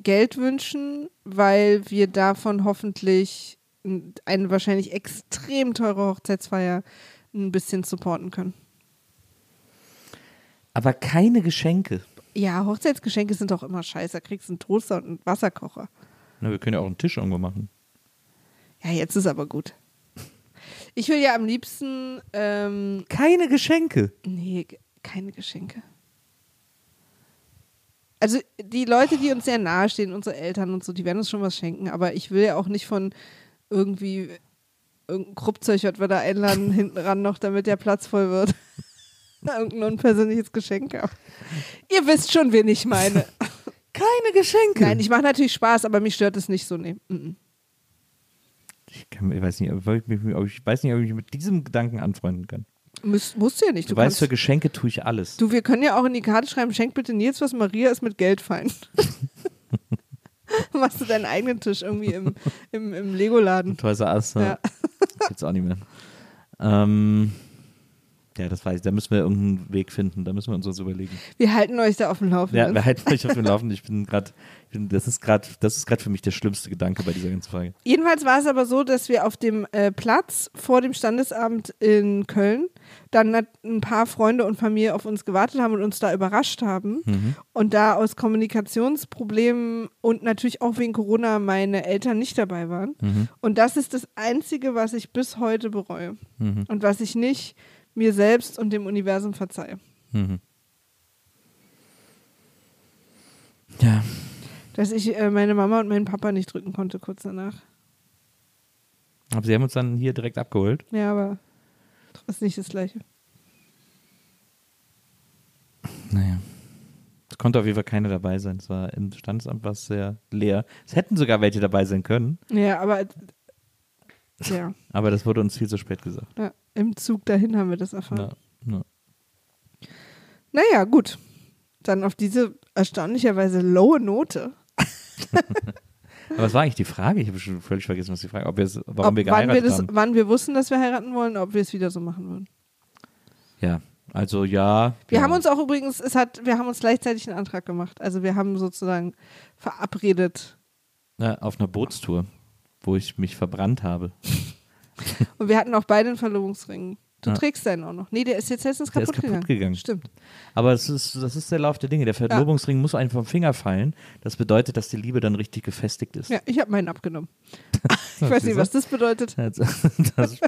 Geld wünschen, weil wir davon hoffentlich eine wahrscheinlich extrem teure Hochzeitsfeier ein bisschen supporten können. Aber keine Geschenke. Ja, Hochzeitsgeschenke sind doch immer scheiße. Da kriegst du einen Toaster und einen Wasserkocher. Na, wir können ja auch einen Tisch irgendwo machen. Ja, jetzt ist aber gut. Ich will ja am liebsten, ähm, Keine Geschenke. nee, keine Geschenke. Also die Leute, die uns sehr nahe stehen, unsere Eltern und so, die werden uns schon was schenken, aber ich will ja auch nicht von irgendwie irgendein Kruppzeug, was wir da einladen, hinten ran noch, damit der Platz voll wird. Irgendein unpersönliches Geschenk. Ihr wisst schon, wen ich meine. Keine Geschenke. Nein, ich mache natürlich Spaß, aber mich stört es nicht so. Nee. Mhm. Ich, kann, ich, weiß nicht, ob ich, ich weiß nicht, ob ich mich mit diesem Gedanken anfreunden kann. Muss, musst du ja nicht. Du, Du, weißt, für kannst, Geschenke tue ich alles. du, wir können ja auch in die Karte schreiben, schenk bitte Nils was, Maria ist mit Geld fein. Machst du deinen eigenen Tisch irgendwie im, im, im Lego-Laden. Toys R Us, Ja. ja. Gibt's auch nicht mehr. Ähm, Ja, das weiß ich. Da müssen wir irgendeinen Weg finden. Da müssen wir uns was überlegen. Wir halten euch da auf dem Ja, Laufenden. wir halten euch auf dem Laufenden. Ich bin gerade, das ist gerade, das ist gerade für mich der schlimmste Gedanke bei dieser ganzen Frage. Jedenfalls war es aber so, dass wir auf dem äh, Platz vor dem Standesamt in Köln dann ein paar Freunde und Familie auf uns gewartet haben und uns da überrascht haben. Mhm. Und da aus Kommunikationsproblemen und natürlich auch wegen Corona meine Eltern nicht dabei waren. Mhm. Und das ist das Einzige, was ich bis heute bereue. Mhm. Und was ich nicht mir selbst und dem Universum verzeihe. Mhm. Ja, Dass ich äh, meine Mama und meinen Papa nicht drücken konnte kurz danach. aber sie haben uns dann hier direkt abgeholt. Ja, aber ist nicht das Gleiche. Naja. Es konnte auf jeden Fall keiner dabei sein. Es war im Standesamt war es sehr leer. Es hätten sogar welche dabei sein können, Ja, aber ja, aber das wurde uns viel zu spät gesagt. ja, im Zug dahin haben wir das erfahren. Ja, ja. Naja, gut. Dann auf diese erstaunlicherweise lowe Note. Aber was war eigentlich die Frage? Ich habe schon völlig vergessen, was die Frage ob warum ob, wir wann, geheiratet wir das, haben. wann wir wussten, dass wir heiraten wollen, ob wir es wieder so machen würden. Ja, also ja. Wir ja. haben uns auch übrigens, es hat, wir haben uns gleichzeitig einen Antrag gemacht. Also wir haben sozusagen verabredet. ja, auf einer Bootstour, wo ich mich verbrannt habe. Und wir hatten auch beide einen Verlobungsring. Du Ja. trägst deinen auch noch. Nee, der ist jetzt letztens Der ist kaputt, kaputt gegangen. Stimmt. Aber das ist, das ist der Lauf der Dinge. Der Verlobungsring muss einem vom Finger fallen. Das bedeutet, dass die Liebe dann richtig gefestigt ist. Ja, ich habe meinen abgenommen. ich weiß nicht, was das bedeutet. Das, das,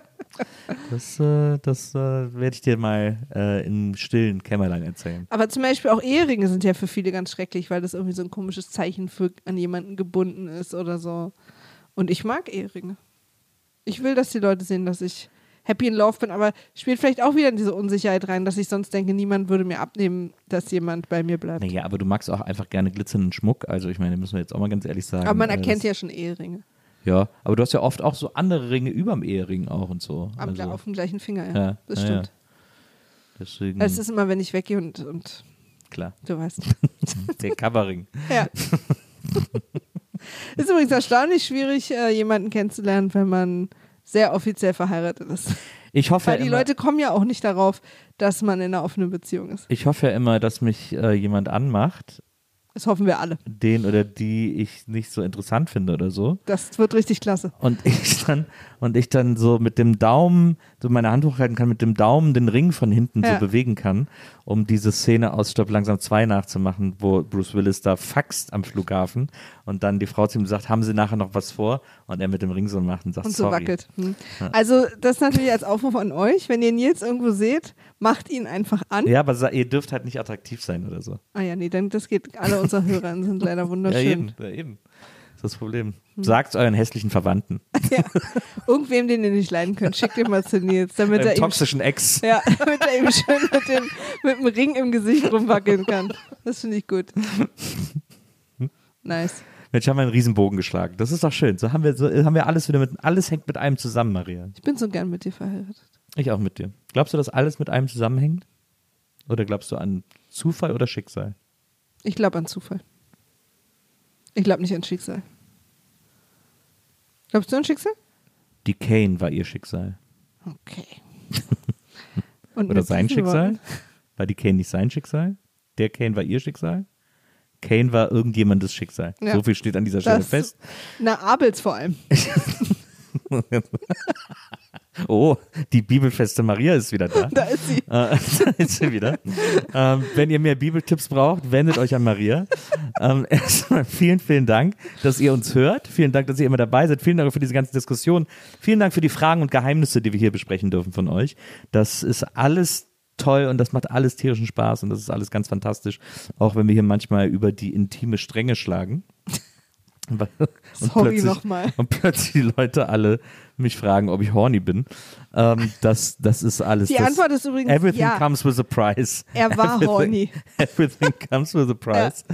das, äh, das äh, werde ich dir mal äh, im stillen Kämmerlein erzählen. Aber zum Beispiel auch Eheringe sind ja für viele ganz schrecklich, weil das irgendwie so ein komisches Zeichen für an jemanden gebunden ist oder so. Und ich mag Eheringe. Ich will, dass die Leute sehen, dass ich happy in love bin, aber spielt vielleicht auch wieder in diese Unsicherheit rein, dass ich sonst denke, niemand würde mir abnehmen, dass jemand bei mir bleibt. Naja, aber du magst auch einfach gerne glitzernden Schmuck. Also ich meine, müssen wir jetzt auch mal ganz ehrlich sagen. aber man erkennt ja schon Eheringe. Ja, aber du hast ja oft auch so andere Ringe überm Ehering auch und so. Am, also, auf dem gleichen Finger, ja. Ja, das ja, stimmt. Deswegen, Es ist immer, wenn ich weggehe und, und klar. du weißt. Der Coverring. Ja. ist übrigens erstaunlich schwierig, äh, jemanden kennenzulernen, wenn man sehr offiziell verheiratet ist. Ich hoffe, Weil ja die immer, Leute kommen ja auch nicht darauf, dass man in einer offenen Beziehung ist. ich hoffe ja immer, dass mich äh, jemand anmacht, Das hoffen wir alle. den oder die ich nicht so interessant finde oder so. Das wird richtig klasse. Und ich dann, und ich dann so mit dem Daumen, so meine Hand hochhalten kann, mit dem Daumen den Ring von hinten Ja. so bewegen kann, um diese Szene aus Stopp langsam 2 nachzumachen, wo Bruce Willis da faxt am Flughafen und dann die Frau zu ihm sagt, haben Sie nachher noch was vor? Und er mit dem Ring so macht und sagt, Und so sorry. wackelt. Hm. Also, das natürlich als Aufruf an euch. Wenn ihr Nils irgendwo seht, macht ihn einfach an. Ja, aber ihr dürft halt nicht attraktiv sein oder so. Ah ja, nee, dann das geht. Alle unsere Hörer sind leider Ja, wunderschön. eben, ja, eben. Das ist das Problem. Sagt euren hässlichen Verwandten. Ja. Irgendwem, den ihr nicht leiden könnt, schickt ihn mal zu Nils, damit er Einem ihm toxischen Ex. Ja, damit er eben schön mit dem, mit dem Ring im Gesicht rumwackeln kann. Das finde ich gut. Nice. Mensch, haben wir einen Riesenbogen geschlagen. Das ist doch schön. So haben wir, so haben wir alles wieder mit, alles hängt mit einem zusammen, Maria. Ich bin so gern mit dir verheiratet. Ich auch mit dir. Glaubst du, dass alles mit einem zusammenhängt? Oder glaubst du an Zufall oder Schicksal? Ich glaube an Zufall. Ich glaube nicht an Schicksal. Glaubst du an Schicksal? Die Kane war ihr Schicksal. Okay. Oder sein Schicksal? Worten- War die Kane nicht sein Schicksal? Der Kane war ihr Schicksal? Kane war irgendjemandes Schicksal. Ja. So viel steht an dieser Stelle Das- fest. Na, Abels vor allem. Oh, die bibelfeste Maria ist wieder da. Da ist sie. Äh, da ist sie wieder. ähm, wenn ihr mehr Bibeltipps braucht, wendet euch an Maria. Ähm, erstmal vielen, vielen Dank, dass ihr uns hört. Vielen Dank, dass ihr immer dabei seid. Vielen Dank für diese ganze Diskussion. Vielen Dank für die Fragen und Geheimnisse, die wir hier besprechen dürfen von euch. Das ist alles toll und das macht alles tierischen Spaß und das ist alles ganz fantastisch. Auch wenn wir hier manchmal über die intime Stränge schlagen. Und Sorry nochmal. Und plötzlich die Leute alle mich fragen, ob ich horny bin. Ähm, das, das ist alles. Die das, Antwort ist übrigens Everything ja. comes with a price. Er war everything, horny. Everything comes with a price.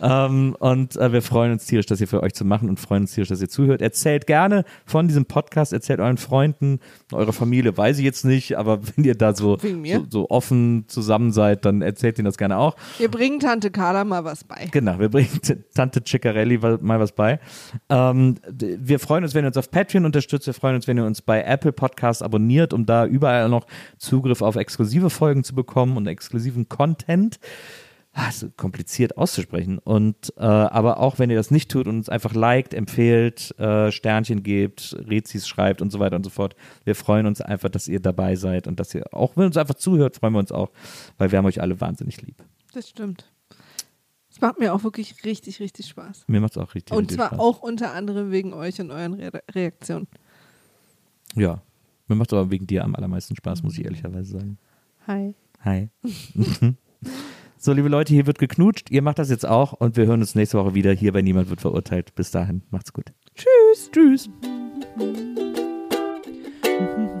Ähm, und äh, wir freuen uns tierisch, das hier für euch zu machen und freuen uns tierisch, dass ihr zuhört. Erzählt gerne von diesem Podcast, erzählt euren Freunden, eurer Familie, weiß ich jetzt nicht, aber wenn ihr da so, so, so offen zusammen seid, dann erzählt ihnen das gerne auch. Wir bringen Tante Carla mal was bei. Genau, wir bringen Tante Ciccarelli mal was bei. Ähm, wir freuen uns, wenn ihr uns auf Patreon unterstützt. Wir freuen freuen uns, wenn ihr uns bei Apple Podcasts abonniert, um da überall noch Zugriff auf exklusive Folgen zu bekommen und exklusiven Content. Ist kompliziert auszusprechen. Und äh, aber auch wenn ihr das nicht tut und uns einfach liked, empfehlt, äh, Sternchen gebt, Rezis schreibt und so weiter und so fort. Wir freuen uns einfach, dass ihr dabei seid und dass ihr auch, wenn ihr uns einfach zuhört, freuen wir uns auch, weil wir haben euch alle wahnsinnig lieb. Das stimmt. Es macht mir auch wirklich richtig, richtig Spaß. Mir macht es auch richtig, Und richtig zwar Spaß. auch unter anderem wegen euch und euren Re Reaktionen. Ja. Mir macht es aber wegen dir am allermeisten Spaß, muss ich ehrlicherweise sagen. Hi. Hi. so, liebe Leute, hier wird geknutscht. Ihr macht das jetzt auch und wir hören uns nächste Woche wieder hier bei Niemand wird verurteilt. Bis dahin, macht's gut. Tschüss. Tschüss.